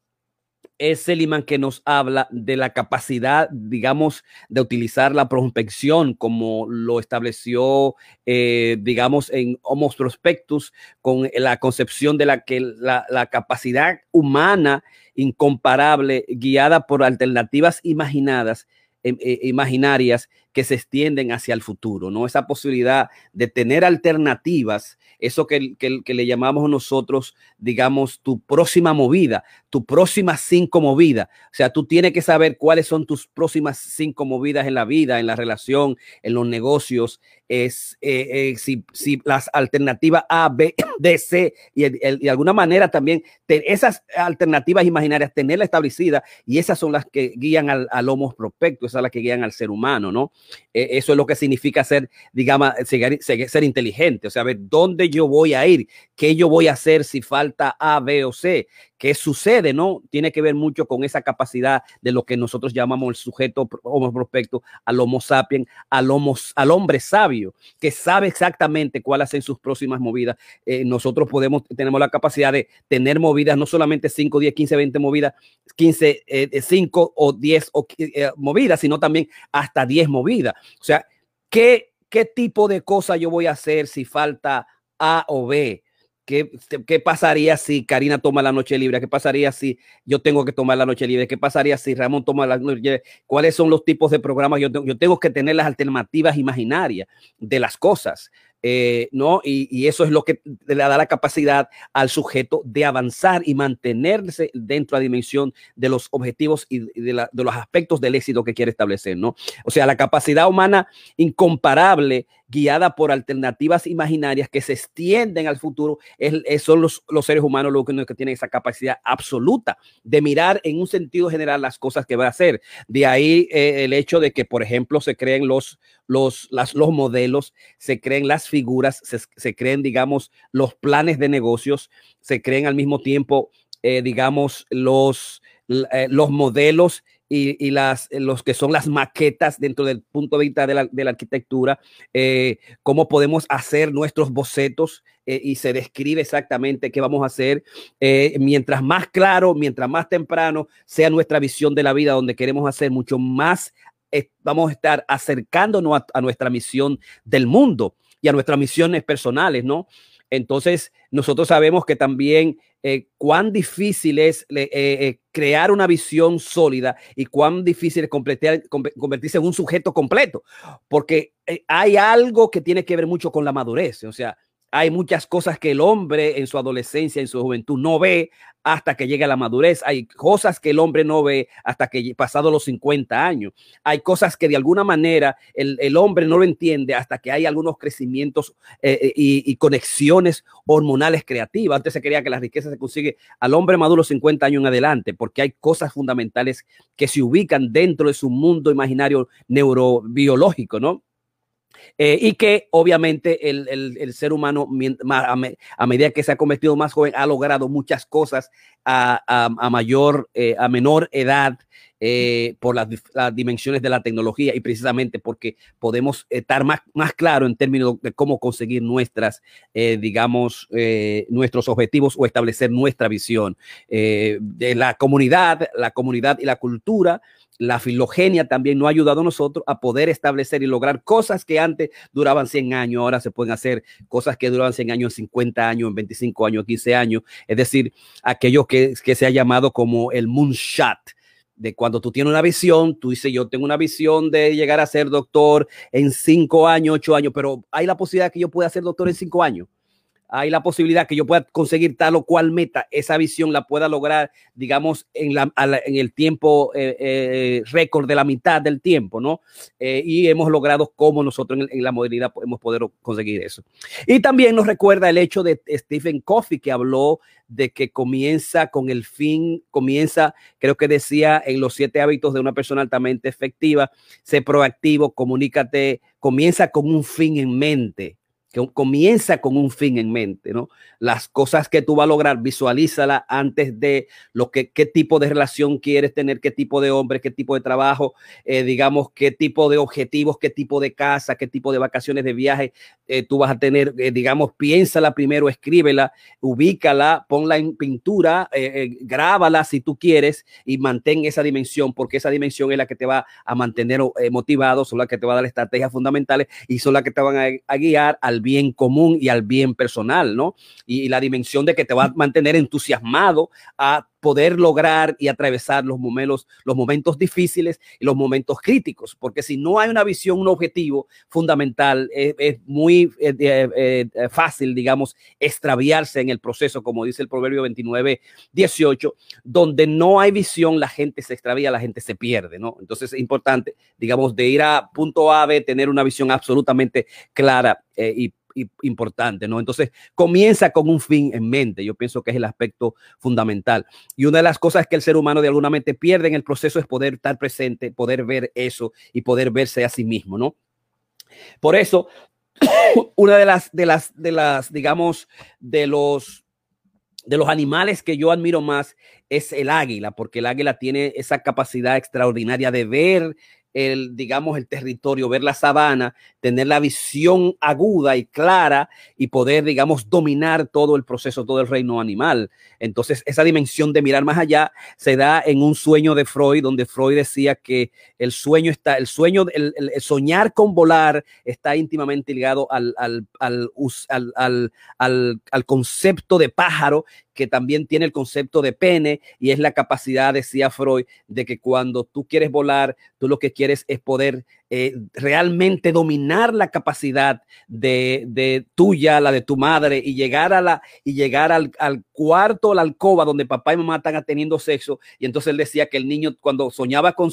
S1: es Seliman que nos habla de la capacidad, digamos, de utilizar la prospección como lo estableció, eh, digamos, en Homo prospectus, con la concepción de la que la, capacidad humana incomparable, guiada por alternativas imaginadas, imaginarias que se extienden hacia el futuro, ¿no? Esa posibilidad de tener alternativas, eso que, que, le llamamos nosotros, digamos, tu próxima movida, tu próxima cinco movidas. O sea, tú tienes que saber cuáles son tus próximas cinco movidas en la vida, en la relación, en los negocios, es eh, eh, si, si, las alternativas A, B, D, C y, de alguna manera también esas alternativas imaginarias tenerlas establecidas y esas son las que guían al, al homo prospecto, esas son las que guían al ser humano, ¿no? Eh, eso es lo que significa ser, digamos, ser, ser, inteligente, o sea, ver dónde yo voy a ir, qué yo voy a hacer si falta A, B o C, qué sucede, ¿no? Tiene que ver mucho con esa capacidad de lo que nosotros llamamos el sujeto homo prospecto, al homo sapiens, al, homo, al hombre sabio, que sabe exactamente cuáles son sus próximas movidas. Eh, nosotros podemos, tenemos la capacidad de tener movidas, no solamente 5, 10, 15, 20 movidas, 15, 5 o 10 o, eh, movidas, sino también hasta 10 movidas. O sea, ¿qué, qué tipo de cosa yo voy a hacer si falta A o B? ¿Qué, ¿Qué, pasaría si Karina toma la noche libre? ¿Qué pasaría si yo tengo que tomar la noche libre? ¿Qué pasaría si Ramón toma la noche libre? ¿Cuáles son los tipos de programas? Yo tengo, yo tengo que tener las alternativas imaginarias de las cosas. Eh, ¿no? Y, eso es lo que le da la capacidad al sujeto de avanzar y mantenerse dentro de la dimensión de los objetivos y de, los aspectos del éxito que quiere establecer, ¿no? O sea, la capacidad humana incomparable guiada por alternativas imaginarias que se extienden al futuro, es, son los, seres humanos los que, que tienen esa capacidad absoluta de mirar en un sentido general las cosas que va a hacer. De ahí eh, el hecho de que, por ejemplo, se creen los, los, las, los modelos, se creen las figuras, se, creen, digamos, los planes de negocios, se creen al mismo tiempo, eh, digamos, los, eh, los modelos y, las, los que son las maquetas dentro del punto de vista de la, de la arquitectura, eh, cómo podemos hacer nuestros bocetos y se describe exactamente qué vamos a hacer. mientras más claro, mientras más temprano sea nuestra visión de la vida, donde queremos hacer mucho más vamos a estar acercándonos a, nuestra misión del mundo y a nuestras misiones personales, ¿no? Entonces, nosotros sabemos que también eh, cuán difícil es eh, eh, crear una visión sólida y cuán difícil es convertirse en un sujeto completo, porque hay algo que tiene que ver mucho con la madurez. O sea, hay muchas cosas que el hombre en su adolescencia, en su juventud, no ve hasta que llegue a la madurez. Hay cosas que el hombre no ve hasta que pasado los 50 años. Hay cosas que de alguna manera el, hombre no lo entiende hasta que hay algunos crecimientos eh, eh, y, conexiones hormonales creativas. Antes se creía que la riqueza se consigue al hombre maduro 50 años en adelante, porque hay cosas fundamentales que se ubican dentro de su mundo imaginario neurobiológico, ¿no? Eh, y que obviamente el, el, ser humano, a, medida que se ha convertido más joven, ha logrado muchas cosas a, mayor, eh, a menor edad. Eh, por las, las, dimensiones de la tecnología y precisamente porque podemos estar más, más claro en términos de cómo conseguir nuestras, digamos, nuestros objetivos o establecer nuestra visión de la comunidad, la comunidad y la cultura la filogenia también nos ha ayudado a nosotros a poder establecer y lograr cosas que antes duraban 100 años, ahora se pueden hacer cosas que duraban 100 años, 50 años, en 25 años, 15 años, es decir, aquello que, que se ha llamado como el moonshot, de cuando tú tienes una visión, tú dices, yo tengo una visión de llegar a ser doctor en 5 años, 8 años, pero hay la posibilidad que yo pueda ser doctor en 5 años hay la posibilidad que yo pueda conseguir tal o cual meta, esa visión la pueda lograr, digamos, en, la, en el tiempo eh, eh, récord de la mitad del tiempo, ¿no? Eh, y hemos logrado cómo nosotros en, la modernidad podemos poder conseguir eso. Y también nos recuerda el hecho de Stephen Coffey, que habló de que comienza con el fin, comienza, creo que decía, en los siete hábitos de una persona altamente efectiva, sé proactivo, comunícate, comienza con un fin en mente que comienza con un fin en mente, ¿no? Las cosas que tú vas a lograr, visualízala antes de lo que, qué tipo de relación quieres tener, qué tipo de hombre, qué tipo de trabajo, eh, digamos, qué tipo de objetivos, qué tipo de casa, qué tipo de vacaciones de viaje eh, tú vas a tener, eh, digamos, piénsala primero, escríbela, ubícala, ponla en pintura, grábala si tú quieres y mantén esa dimensión, porque esa dimensión es la que te va a mantener motivado, son las que te va a dar estrategias fundamentales y son las que te van a, a guiar al bien común y al bien personal, ¿no? Y, la dimensión de que te va a mantener entusiasmado a poder lograr y atravesar los momentos, los momentos difíciles y los momentos críticos, porque si no hay una visión, un objetivo fundamental, es, muy eh, eh, eh, fácil, digamos, extraviarse en el proceso, como dice el proverbio 29, 18, donde no hay visión, la gente se extravía, la gente se pierde, ¿no? Entonces es importante, digamos, de ir a punto A, B, tener una visión absolutamente clara y importante, ¿no? Entonces, comienza con un fin en mente. Yo pienso que es el aspecto fundamental. Y una de las cosas que el ser humano de alguna mente pierde en el proceso es poder estar presente, poder ver eso y poder verse a sí mismo, ¿no? Por eso, una de las, de las, de las, digamos, de los de los animales que yo admiro más es el águila, porque el águila tiene esa capacidad extraordinaria de ver el, digamos, el territorio, ver la sabana, tener la visión aguda y clara y poder, digamos, dominar todo el proceso, todo el reino animal. Entonces, esa dimensión de mirar más allá se da en un sueño de Freud, donde Freud decía que el sueño está, el sueño, el, soñar con volar está íntimamente ligado al, al, al, al concepto de pájaro que también tiene el concepto de pene y es la capacidad, decía Freud, de que cuando tú quieres volar, tú lo que quieres es poder eh, realmente dominar la capacidad de, tuya, la de tu madre, y llegar a la y llegar al, cuarto, la alcoba donde papá y mamá están teniendo sexo. Y entonces él decía que el niño cuando soñaba con,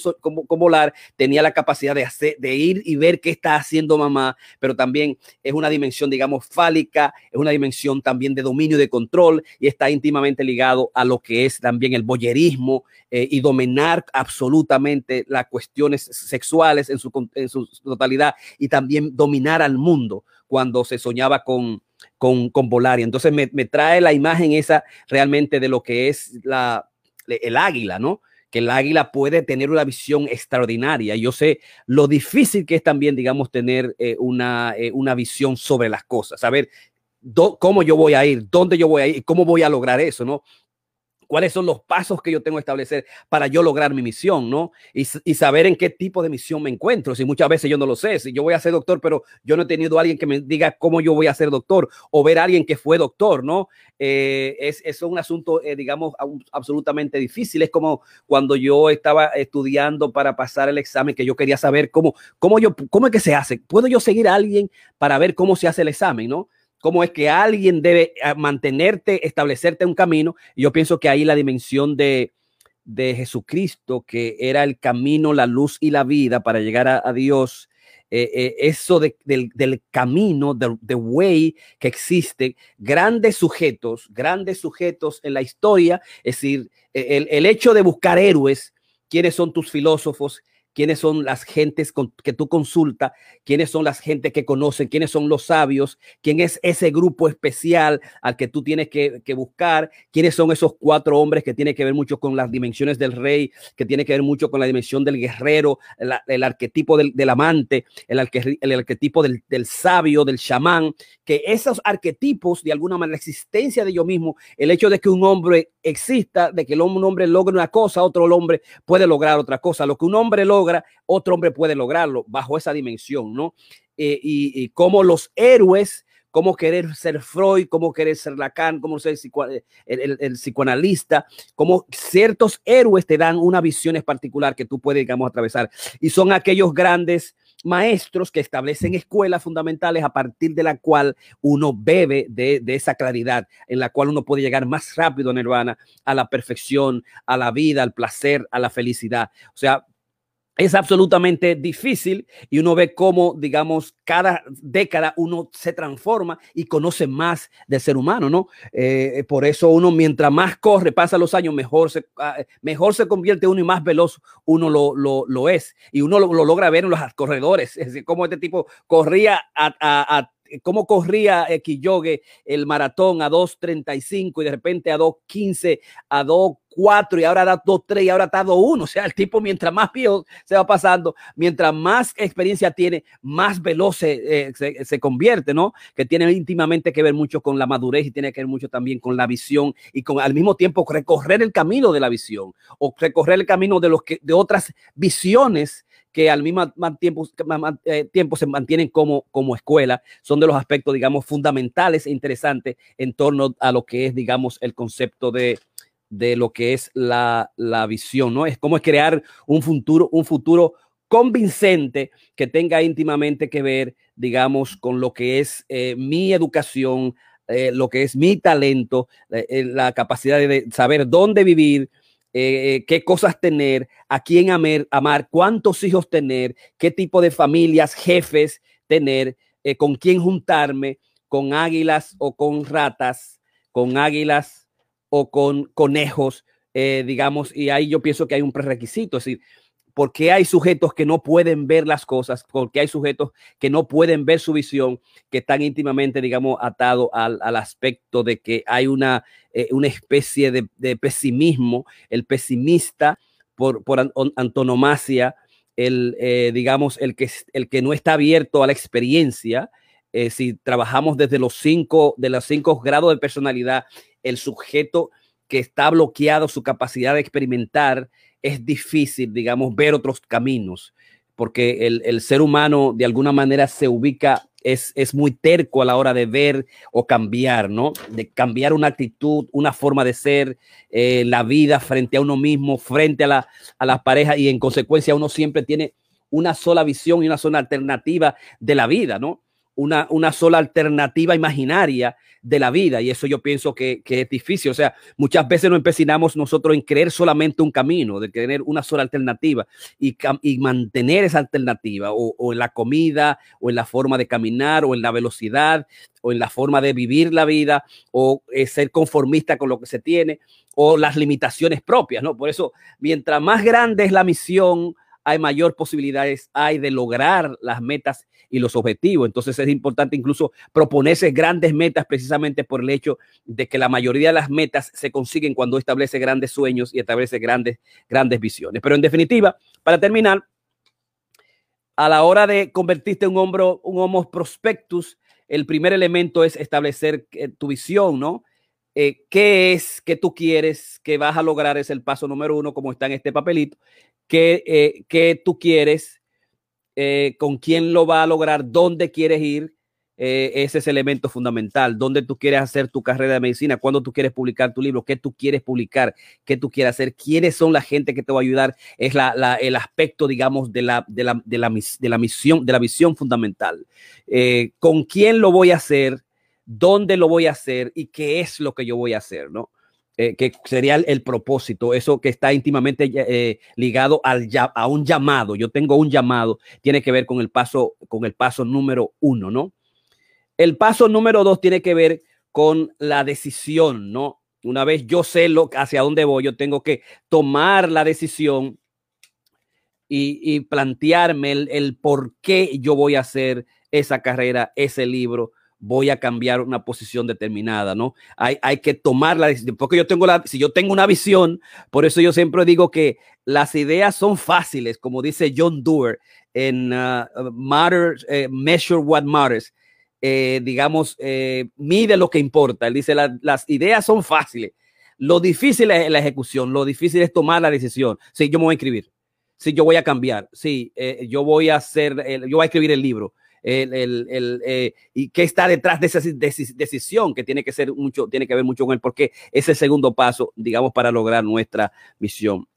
S1: volar tenía la capacidad de ir y ver qué está haciendo mamá, pero también es una dimensión, digamos, fálica, es una dimensión también de dominio y de control y está íntimamente ligado a lo que es también el boyerismo eh, y dominar absolutamente las cuestiones sexuales en su en su totalidad y también dominar al mundo cuando se soñaba con, con, con volar. Y entonces me, me, trae la imagen esa realmente de lo que es la, el águila, ¿no? Que el águila puede tener una visión extraordinaria. Yo sé lo difícil que es también, digamos, tener eh, una, eh, una visión sobre las cosas, saber cómo yo voy a ir, dónde yo voy a ir, cómo voy a lograr eso, ¿no? Cuáles son los pasos que yo tengo que establecer para yo lograr mi misión, ¿no? Y, saber en qué tipo de misión me encuentro. Si muchas veces yo no lo sé, si yo voy a ser doctor, pero yo no he tenido a alguien que me diga cómo yo voy a ser doctor o ver a alguien que fue doctor, ¿no? Eh, es, es, un asunto, eh, digamos, absolutamente difícil. Es como cuando yo estaba estudiando para pasar el examen, que yo quería saber cómo, cómo yo, cómo es que se hace. ¿Puedo yo seguir a alguien para ver cómo se hace el examen, ¿no? Cómo es que alguien debe eh, mantenerte, establecerte un camino. Yo pienso que ahí la dimensión de, de Jesucristo, que era el camino, la luz y la vida para llegar a, Dios, eh, eh, eso del, camino, del way que existe, grandes sujetos, grandes sujetos en la historia, es decir, el, el hecho de buscar héroes, quiénes son tus filósofos, quiénes son las gentes que tú consultas, quiénes son las gentes que conocen, quiénes son los sabios, quién es ese grupo especial al que tú tienes que, buscar, quiénes son esos cuatro hombres que tiene que ver mucho con las dimensiones del rey, que tiene que ver mucho con la dimensión del guerrero, el, arquetipo del, amante, el, el arquetipo del, del, sabio, del chamán, que esos arquetipos, de alguna manera, la existencia de yo mismo, el hecho de que un hombre exista, de que un hombre logre una cosa, otro hombre puede lograr otra cosa, lo que un hombre logra, otro hombre puede lograrlo bajo esa dimensión, ¿no? Eh, y, como los héroes, cómo querer ser Freud, cómo querer ser Lacan, cómo ser el, psicoanalista, como ciertos héroes te dan una visión particular que tú puedes, digamos, atravesar. Y son aquellos grandes maestros que establecen escuelas fundamentales a partir de la cual uno bebe de, de, esa claridad, en la cual uno puede llegar más rápido, Nirvana, a la perfección, a la vida, al placer, a la felicidad. O sea, es absolutamente difícil y uno ve cómo, digamos, cada década uno se transforma y conoce más del ser humano, ¿no? Eh, por eso uno, mientras más corre, pasa los años, mejor se, ah, mejor se convierte uno y más veloz uno lo, lo, lo es. Y uno lo, logra ver en los corredores, es decir, cómo este tipo corría a cómo corría Kiyoge el maratón a 2.35 y de repente a 2.15, a 2.4 y ahora da 2.3 y ahora está 2.1. O sea, el tipo mientras más viejo se va pasando, mientras más experiencia tiene, más veloz se, se, convierte, ¿no? Que tiene íntimamente que ver mucho con la madurez y tiene que ver mucho también con la visión y con al mismo tiempo recorrer el camino de la visión o recorrer el camino de, los que, de otras visiones que al mismo tiempo, eh, tiempo se mantienen como, como escuela, son de los aspectos, digamos, fundamentales e interesantes en torno a lo que es, digamos, el concepto de, de lo que es la, la visión, ¿no? Es como es crear un futuro, un futuro convincente que tenga íntimamente que ver, digamos, con lo que es eh, mi educación, eh, lo que es mi talento, la capacidad de saber dónde vivir, eh, qué cosas tener, a quién amar, amar, cuántos hijos tener, qué tipo de familias, jefes tener, eh, con quién juntarme, con águilas o con ratas, con águilas o con conejos, eh, digamos, y ahí yo pienso que hay un prerequisito, es decir, porque hay sujetos que no pueden ver las cosas, porque hay sujetos que no pueden ver su visión, que están íntimamente, digamos, atados al, aspecto de que hay una, eh, una especie de, pesimismo, el pesimista por, por antonomasia, el, eh, digamos, el que, el que no está abierto a la experiencia. Si trabajamos desde los cinco, de los cinco grados de personalidad, el sujeto que está bloqueado su capacidad de experimentar, es difícil, digamos, ver otros caminos, porque el, ser humano de alguna manera se ubica, es, es, muy terco a la hora de ver o cambiar, ¿no? De cambiar una actitud, una forma de ser, eh, la vida frente a uno mismo, frente a la, a las parejas y en consecuencia uno siempre tiene una sola visión y una sola alternativa de la vida, ¿no? Una, una sola alternativa imaginaria de la vida y eso yo pienso que, es difícil. O sea, muchas veces nos empecinamos nosotros en creer solamente un camino, de tener una sola alternativa y, y mantener esa alternativa o, en la comida o en la forma de caminar o en la velocidad o en la forma de vivir la vida o eh, ser conformista con lo que se tiene o las limitaciones propias, ¿no? Por eso, mientras más grande es la misión, hay mayor posibilidades hay de lograr las metas y los objetivos. Entonces es importante incluso proponerse grandes metas precisamente por el hecho de que la mayoría de las metas se consiguen cuando establece grandes sueños y establece grandes, grandes visiones. Pero en definitiva, para terminar, a la hora de convertirte en un, hombro, un homo prospectus, el primer elemento es establecer eh, tu visión, ¿no? Eh, ¿Qué es que tú quieres que vas a lograr? Es el paso número uno, como está en este papelito. ¿Qué, eh, tú quieres eh, con quién lo va a lograr, dónde quieres ir, eh, ese es el elemento fundamental, dónde tú quieres hacer tu carrera de medicina, cuándo tú quieres publicar tu libro, qué tú quieres publicar, qué tú quieres hacer, quiénes son la gente que te va a ayudar, es la, el aspecto, digamos, de la, de la, de la, de la misión, de la visión fundamental. ¿Con quién lo voy a hacer? ¿Dónde lo voy a hacer? ¿Y qué es lo que yo voy a hacer? ¿no? Eh, que sería el, propósito, eso que está íntimamente eh, ligado a un llamado. Yo tengo un llamado, tiene que ver con el paso, con el paso número uno, ¿no? El paso número dos tiene que ver con la decisión, ¿no? Una vez yo sé lo, hacia dónde voy, yo tengo que tomar la decisión y, plantearme el, el por qué yo voy a hacer esa carrera, ese libro, voy a cambiar una posición determinada, ¿no? Hay, hay que tomar la decisión, porque yo tengo la, si yo tengo una visión, por eso yo siempre digo que las ideas son fáciles, como dice John Doerr en uh, Matters, eh, Measure What Matters, eh, digamos, eh, mide lo que importa. Él dice, las ideas son fáciles, lo difícil es la ejecución, lo difícil es tomar la decisión. Sí, yo me voy a escribir. Sí, yo voy a cambiar. Sí, yo voy a hacer, yo voy a escribir el libro el, eh, y qué está detrás de esa decisión que tiene que ser mucho, tiene que ver mucho con el porqué. Es el segundo paso, digamos, para lograr nuestra misión.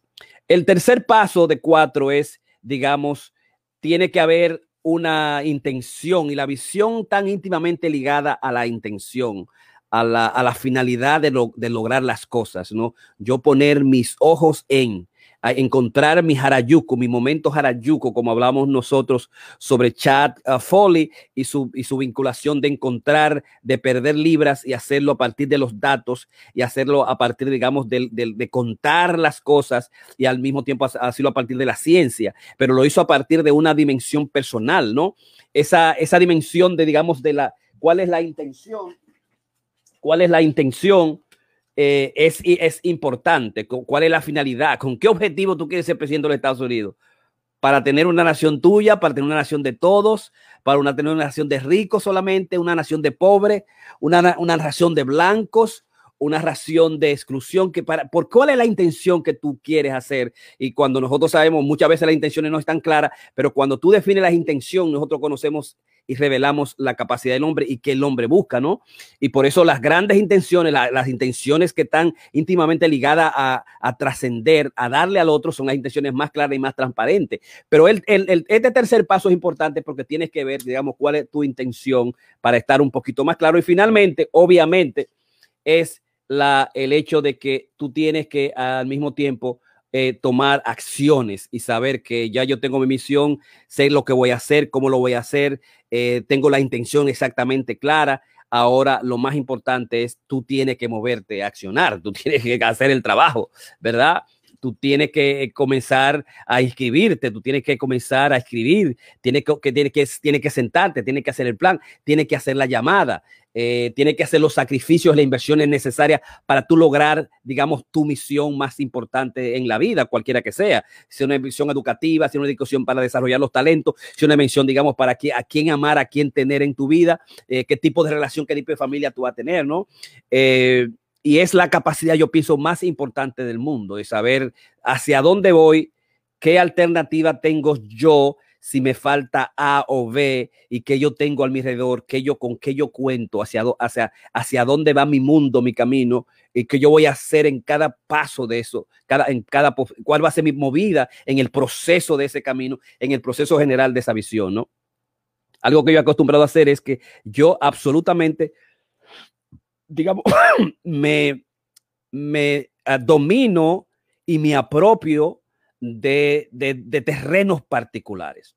S1: El tercer paso de cuatro es, digamos, tiene que haber una intención y la visión tan íntimamente ligada a la intención. A la, a la finalidad de, de lograr las cosas, ¿no? Yo poner mis ojos en, a encontrar mi Harayuko, mi momento Harayuko, como hablamos nosotros sobre Chad uh, Foley y su, y su vinculación de encontrar, de perder libras y hacerlo a partir de los datos y hacerlo a partir, digamos, de, de, contar las cosas y al mismo tiempo hacerlo a partir de la ciencia, pero lo hizo a partir de una dimensión personal, ¿no? Esa, esa dimensión de, digamos, de la, cuál es la intención, cuál es la intención, eh, es, es importante, cuál es la finalidad, con qué objetivo tú quieres ser presidente de los Estados Unidos para tener una nación tuya, para tener una nación de todos, para tener una nación de ricos solamente, una nación de pobres, una, una nación de blancos, una ración de exclusión, que para, ¿por cuál es la intención que tú quieres hacer? Y cuando nosotros sabemos, muchas veces las intenciones no están claras, pero cuando tú defines las intenciones, nosotros conocemos y revelamos la capacidad del hombre y que el hombre busca, ¿no? Y por eso las grandes intenciones, las intenciones que están íntimamente ligadas a, trascender, a darle al otro, son las intenciones más claras y más transparentes. Pero el, el, este tercer paso es importante porque tienes que ver, digamos, cuál es tu intención para estar un poquito más claro. Y finalmente, obviamente, es la, el hecho de que tú tienes que al mismo tiempo eh, tomar acciones y saber que ya yo tengo mi misión, sé lo que voy a hacer, cómo lo voy a hacer, eh, tengo la intención exactamente clara. Ahora lo más importante es tú tienes que moverte, accionar, tú tienes que hacer el trabajo, ¿verdad? Tú tienes que comenzar a inscribirte, tú tienes que comenzar a escribir, tienes que, que, tienes que, tienes que sentarte, tienes que hacer el plan, tienes que hacer la llamada, eh, tienes que hacer los sacrificios, las inversiones necesarias para tú lograr, digamos, tu misión más importante en la vida, cualquiera que sea. Si una misión educativa, si una educación para desarrollar los talentos, si una misión, digamos, para a quién amar, a quién tener en tu vida, eh, qué tipo de relación, qué tipo de familia tú vas a tener, ¿no? Eh, y es la capacidad, yo pienso, más importante del mundo, de saber hacia dónde voy, qué alternativa tengo yo si me falta A o B y qué yo tengo a mi alrededor, qué yo con qué yo cuento, hacia, hacia, hacia dónde va mi mundo, mi camino, y qué yo voy a hacer en cada paso de eso, cada, en cada, cuál va a ser mi movida en el proceso de ese camino, en el proceso general de esa visión, ¿no? Algo que yo he acostumbrado a hacer es que yo absolutamente digamos, me, me ah, domino y me apropio de, de, terrenos particulares.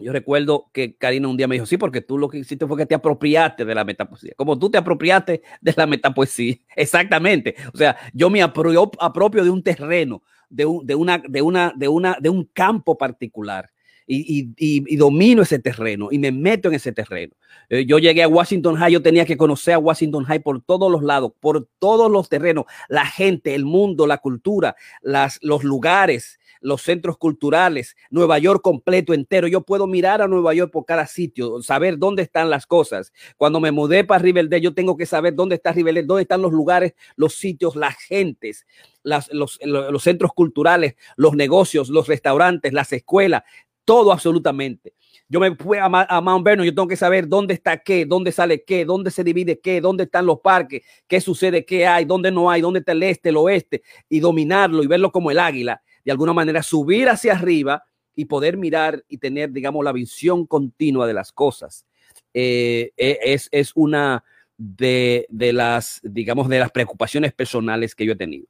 S1: Yo recuerdo que Karina un día me dijo, sí, porque tú lo que hiciste fue que te apropiaste de la metapoesía. Como tú te apropiaste de la metapoesía. Exactamente. O sea, yo me apropio, de un terreno, de, de, una, de, una, de, una, de un campo particular y, domino ese terreno y me meto en ese terreno. Eh, yo llegué a Washington High, yo tenía que conocer a Washington High por todos los lados, por todos los terrenos, la gente, el mundo, la cultura, las, los lugares, los centros culturales, Nueva York completo, entero. Yo puedo mirar a Nueva York por cada sitio, saber dónde están las cosas. Cuando me mudé para Riverdale, yo tengo que saber dónde está Riverdale, dónde están los lugares, los sitios, las gentes, las, los, los, centros culturales, los negocios, los restaurantes, las escuelas, todo absolutamente. Yo me fui a, a, Mount Vernon, yo tengo que saber dónde está qué, dónde sale qué, dónde se divide qué, dónde están los parques, qué sucede, qué hay, dónde no hay, dónde está el este, el oeste, y dominarlo y verlo como el águila, de alguna manera subir hacia arriba y poder mirar y tener, digamos, la visión continua de las cosas. Eh, e, es, es, una de, de, las, digamos, de las preocupaciones personales que yo he tenido.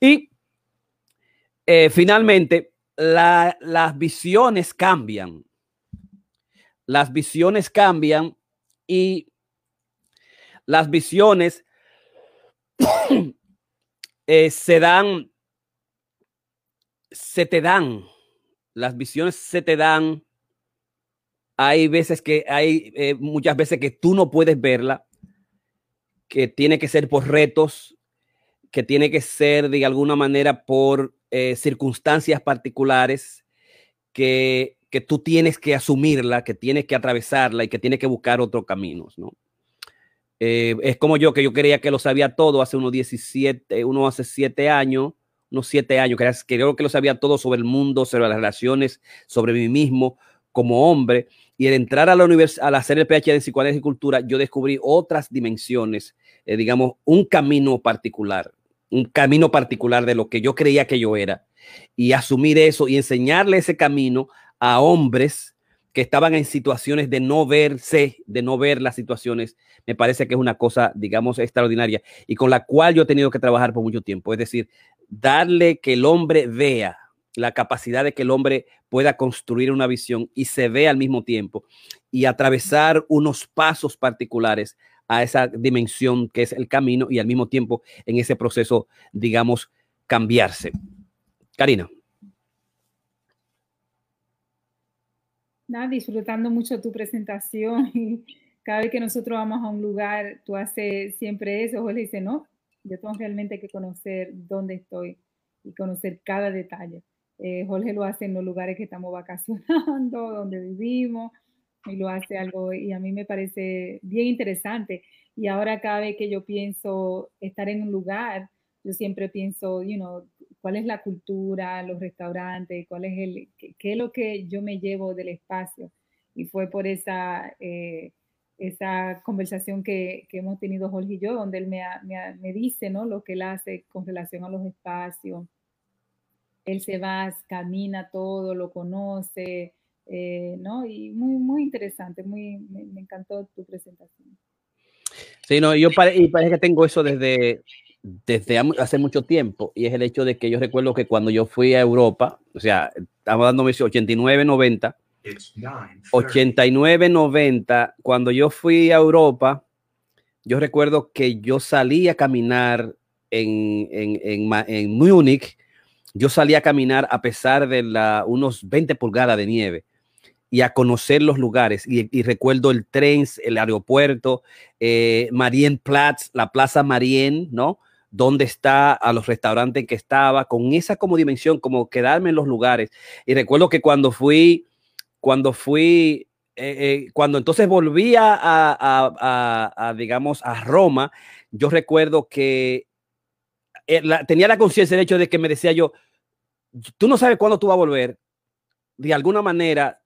S1: Y eh, finalmente, las visiones cambian. Las visiones cambian y las visiones eh, se dan, se te dan, las visiones se te dan. Hay veces que hay eh, muchas veces que tú no puedes verla, que tiene que ser por retos, que tiene que ser de alguna manera por eh, circunstancias particulares que, que, tú tienes que asumirla, que tienes que atravesarla y que tienes que buscar otros caminos, ¿no? Eh, es como yo, que yo creía que lo sabía todo hace unos 17, uno hace 7 años, unos 7 años, que creo que lo sabía todo sobre el mundo, sobre las relaciones, sobre mí mismo como hombre. Y al entrar a la universidad, al hacer el PhD en psicoanálisis y cultura, yo descubrí otras dimensiones, eh, digamos, un camino particular un camino particular de lo que yo creía que yo era y asumir eso y enseñarle ese camino a hombres que estaban en situaciones de no verse, de no ver las situaciones, me parece que es una cosa, digamos, extraordinaria y con la cual yo he tenido que trabajar por mucho tiempo. Es decir, darle que el hombre vea la capacidad de que el hombre pueda construir una visión y se vea al mismo tiempo y atravesar unos pasos particulares a esa dimensión que es el camino y al mismo tiempo en ese proceso, digamos, cambiarse. Karina.
S2: Nada, disfrutando mucho tu presentación cada vez que nosotros vamos a un lugar, tú haces siempre eso, Jorge dice, no, yo tengo realmente que conocer dónde estoy y conocer cada detalle. Eh, Jorge lo hace en los lugares que estamos vacacionando, donde vivimos, y lo hace algo, y a mí me parece bien interesante. Y ahora cada vez que yo pienso estar en un lugar, yo siempre pienso, you know, cuál es la cultura, los restaurantes, cuál es el, qué, es lo que yo me llevo del espacio. Y fue por esa, eh, esa conversación que, que, hemos tenido Jorge y yo, donde él me, me, me, dice, ¿no? Lo que él hace con relación a los espacios. Él se va, camina todo, lo conoce, eh, ¿no? Y muy, muy interesante, muy, me, encantó tu presentación.
S1: Sí, no, yo parece que tengo eso desde, desde hace mucho tiempo y es el hecho de que yo recuerdo que cuando yo fui a Europa, o sea, estamos dando 89, 90, 89, 90, cuando yo fui a Europa, yo recuerdo que yo salí a caminar en, en, en, en Múnich, yo salí a caminar a pesar de la, unos 20 pulgadas de nieve y a conocer los lugares. Y, recuerdo el tren, el aeropuerto, eh, Marienplatz, la Plaza Marien, ¿no? Donde está, a los restaurantes en que estaba, con esa como dimensión, como quedarme en los lugares. Y recuerdo que cuando fui, cuando fui, eh, eh, cuando entonces volvía a, digamos, a Roma, yo recuerdo que tenía la conciencia del hecho de que me decía yo, tú no sabes cuándo tú vas a volver. De alguna manera,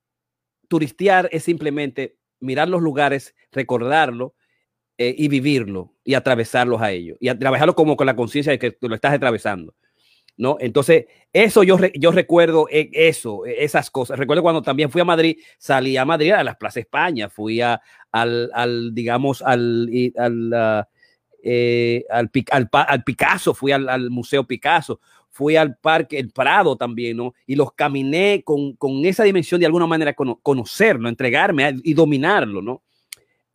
S1: turistear es simplemente mirar los lugares, recordarlo eh, y vivirlo y atravesarlos a ellos y trabajarlo como con la conciencia de que lo estás atravesando. ¿No? Entonces, eso yo, yo recuerdo e, eso, e, esas cosas. Recuerdo cuando también fui a Madrid, salí a Madrid a las Plaza España, fui al, al, digamos, al, al, ah, eh, al, Picasso, fui al Museo Picasso, fui al parque, el Prado también, ¿no? Y los caminé con, con esa dimensión de alguna manera, conocerlo, entregarme y dominarlo, ¿no?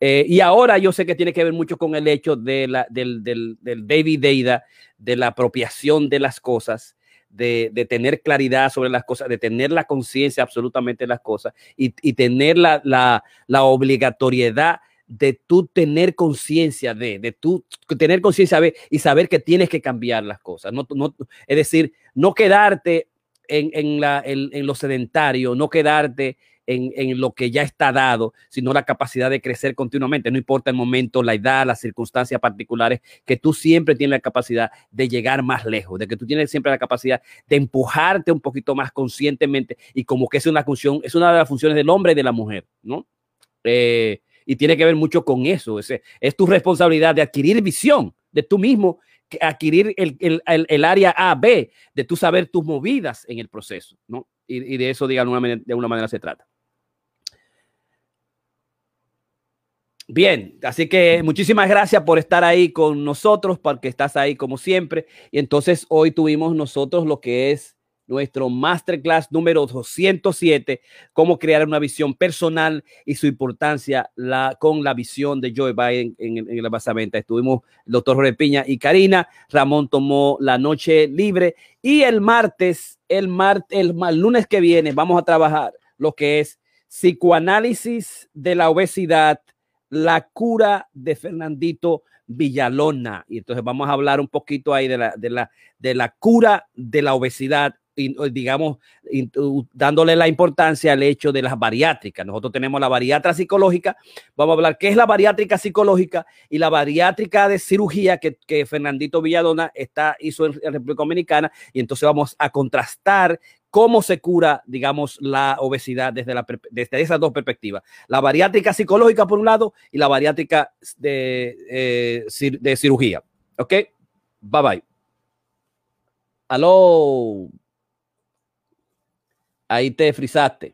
S1: Eh, y ahora yo sé que tiene que ver mucho con el hecho de la, del, del, del David Deida, de la apropiación de las cosas, de, de, tener claridad sobre las cosas, de tener la conciencia absolutamente de las cosas y, y tener la, la, la obligatoriedad de tú tener conciencia de, de tú tener conciencia de y saber que tienes que cambiar las cosas. No, no, es decir, no quedarte en, en, la, en, lo sedentario, no quedarte en, en, lo que ya está dado, sino la capacidad de crecer continuamente. No importa el momento, la edad, las circunstancias particulares, que tú siempre tienes la capacidad de llegar más lejos, de que tú tienes siempre la capacidad de empujarte un poquito más conscientemente y como que es una función, es una de las funciones del hombre y de la mujer, ¿no? Eh, y tiene que ver mucho con eso. Es, es tu responsabilidad de adquirir visión de tú mismo, adquirir el, el, el, área A, B, de tú saber tus movidas en el proceso, ¿no? Y, y de eso, digamos, de alguna manera se trata. Bien, así que muchísimas gracias por estar ahí con nosotros, porque estás ahí como siempre. Y entonces hoy tuvimos nosotros lo que es nuestro masterclass número 207, cómo crear una visión personal y su importancia la, con la visión de Joe Biden en, en, la basamenta. Estuvimos el doctor Jorge Piña y Karina, Ramón tomó la noche libre y el martes, el, martes, el, el lunes que viene vamos a trabajar lo que es psicoanálisis de la obesidad, la cura de Fernandito Villalona. Y entonces vamos a hablar un poquito ahí de la, de la, de la cura de la obesidad digamos, dándole la importancia al hecho de las bariátricas. Nosotros tenemos la bariátrica psicológica, vamos a hablar qué es la bariátrica psicológica y la bariátrica de cirugía que, que Fernandito Villadona está, hizo en, República Dominicana, y entonces vamos a contrastar cómo se cura, digamos, la obesidad desde, la, desde esas dos perspectivas. La bariátrica psicológica por un lado y la bariátrica de, eh, de cirugía. ¿Ok? Bye bye. Aló. Ahí te frisaste.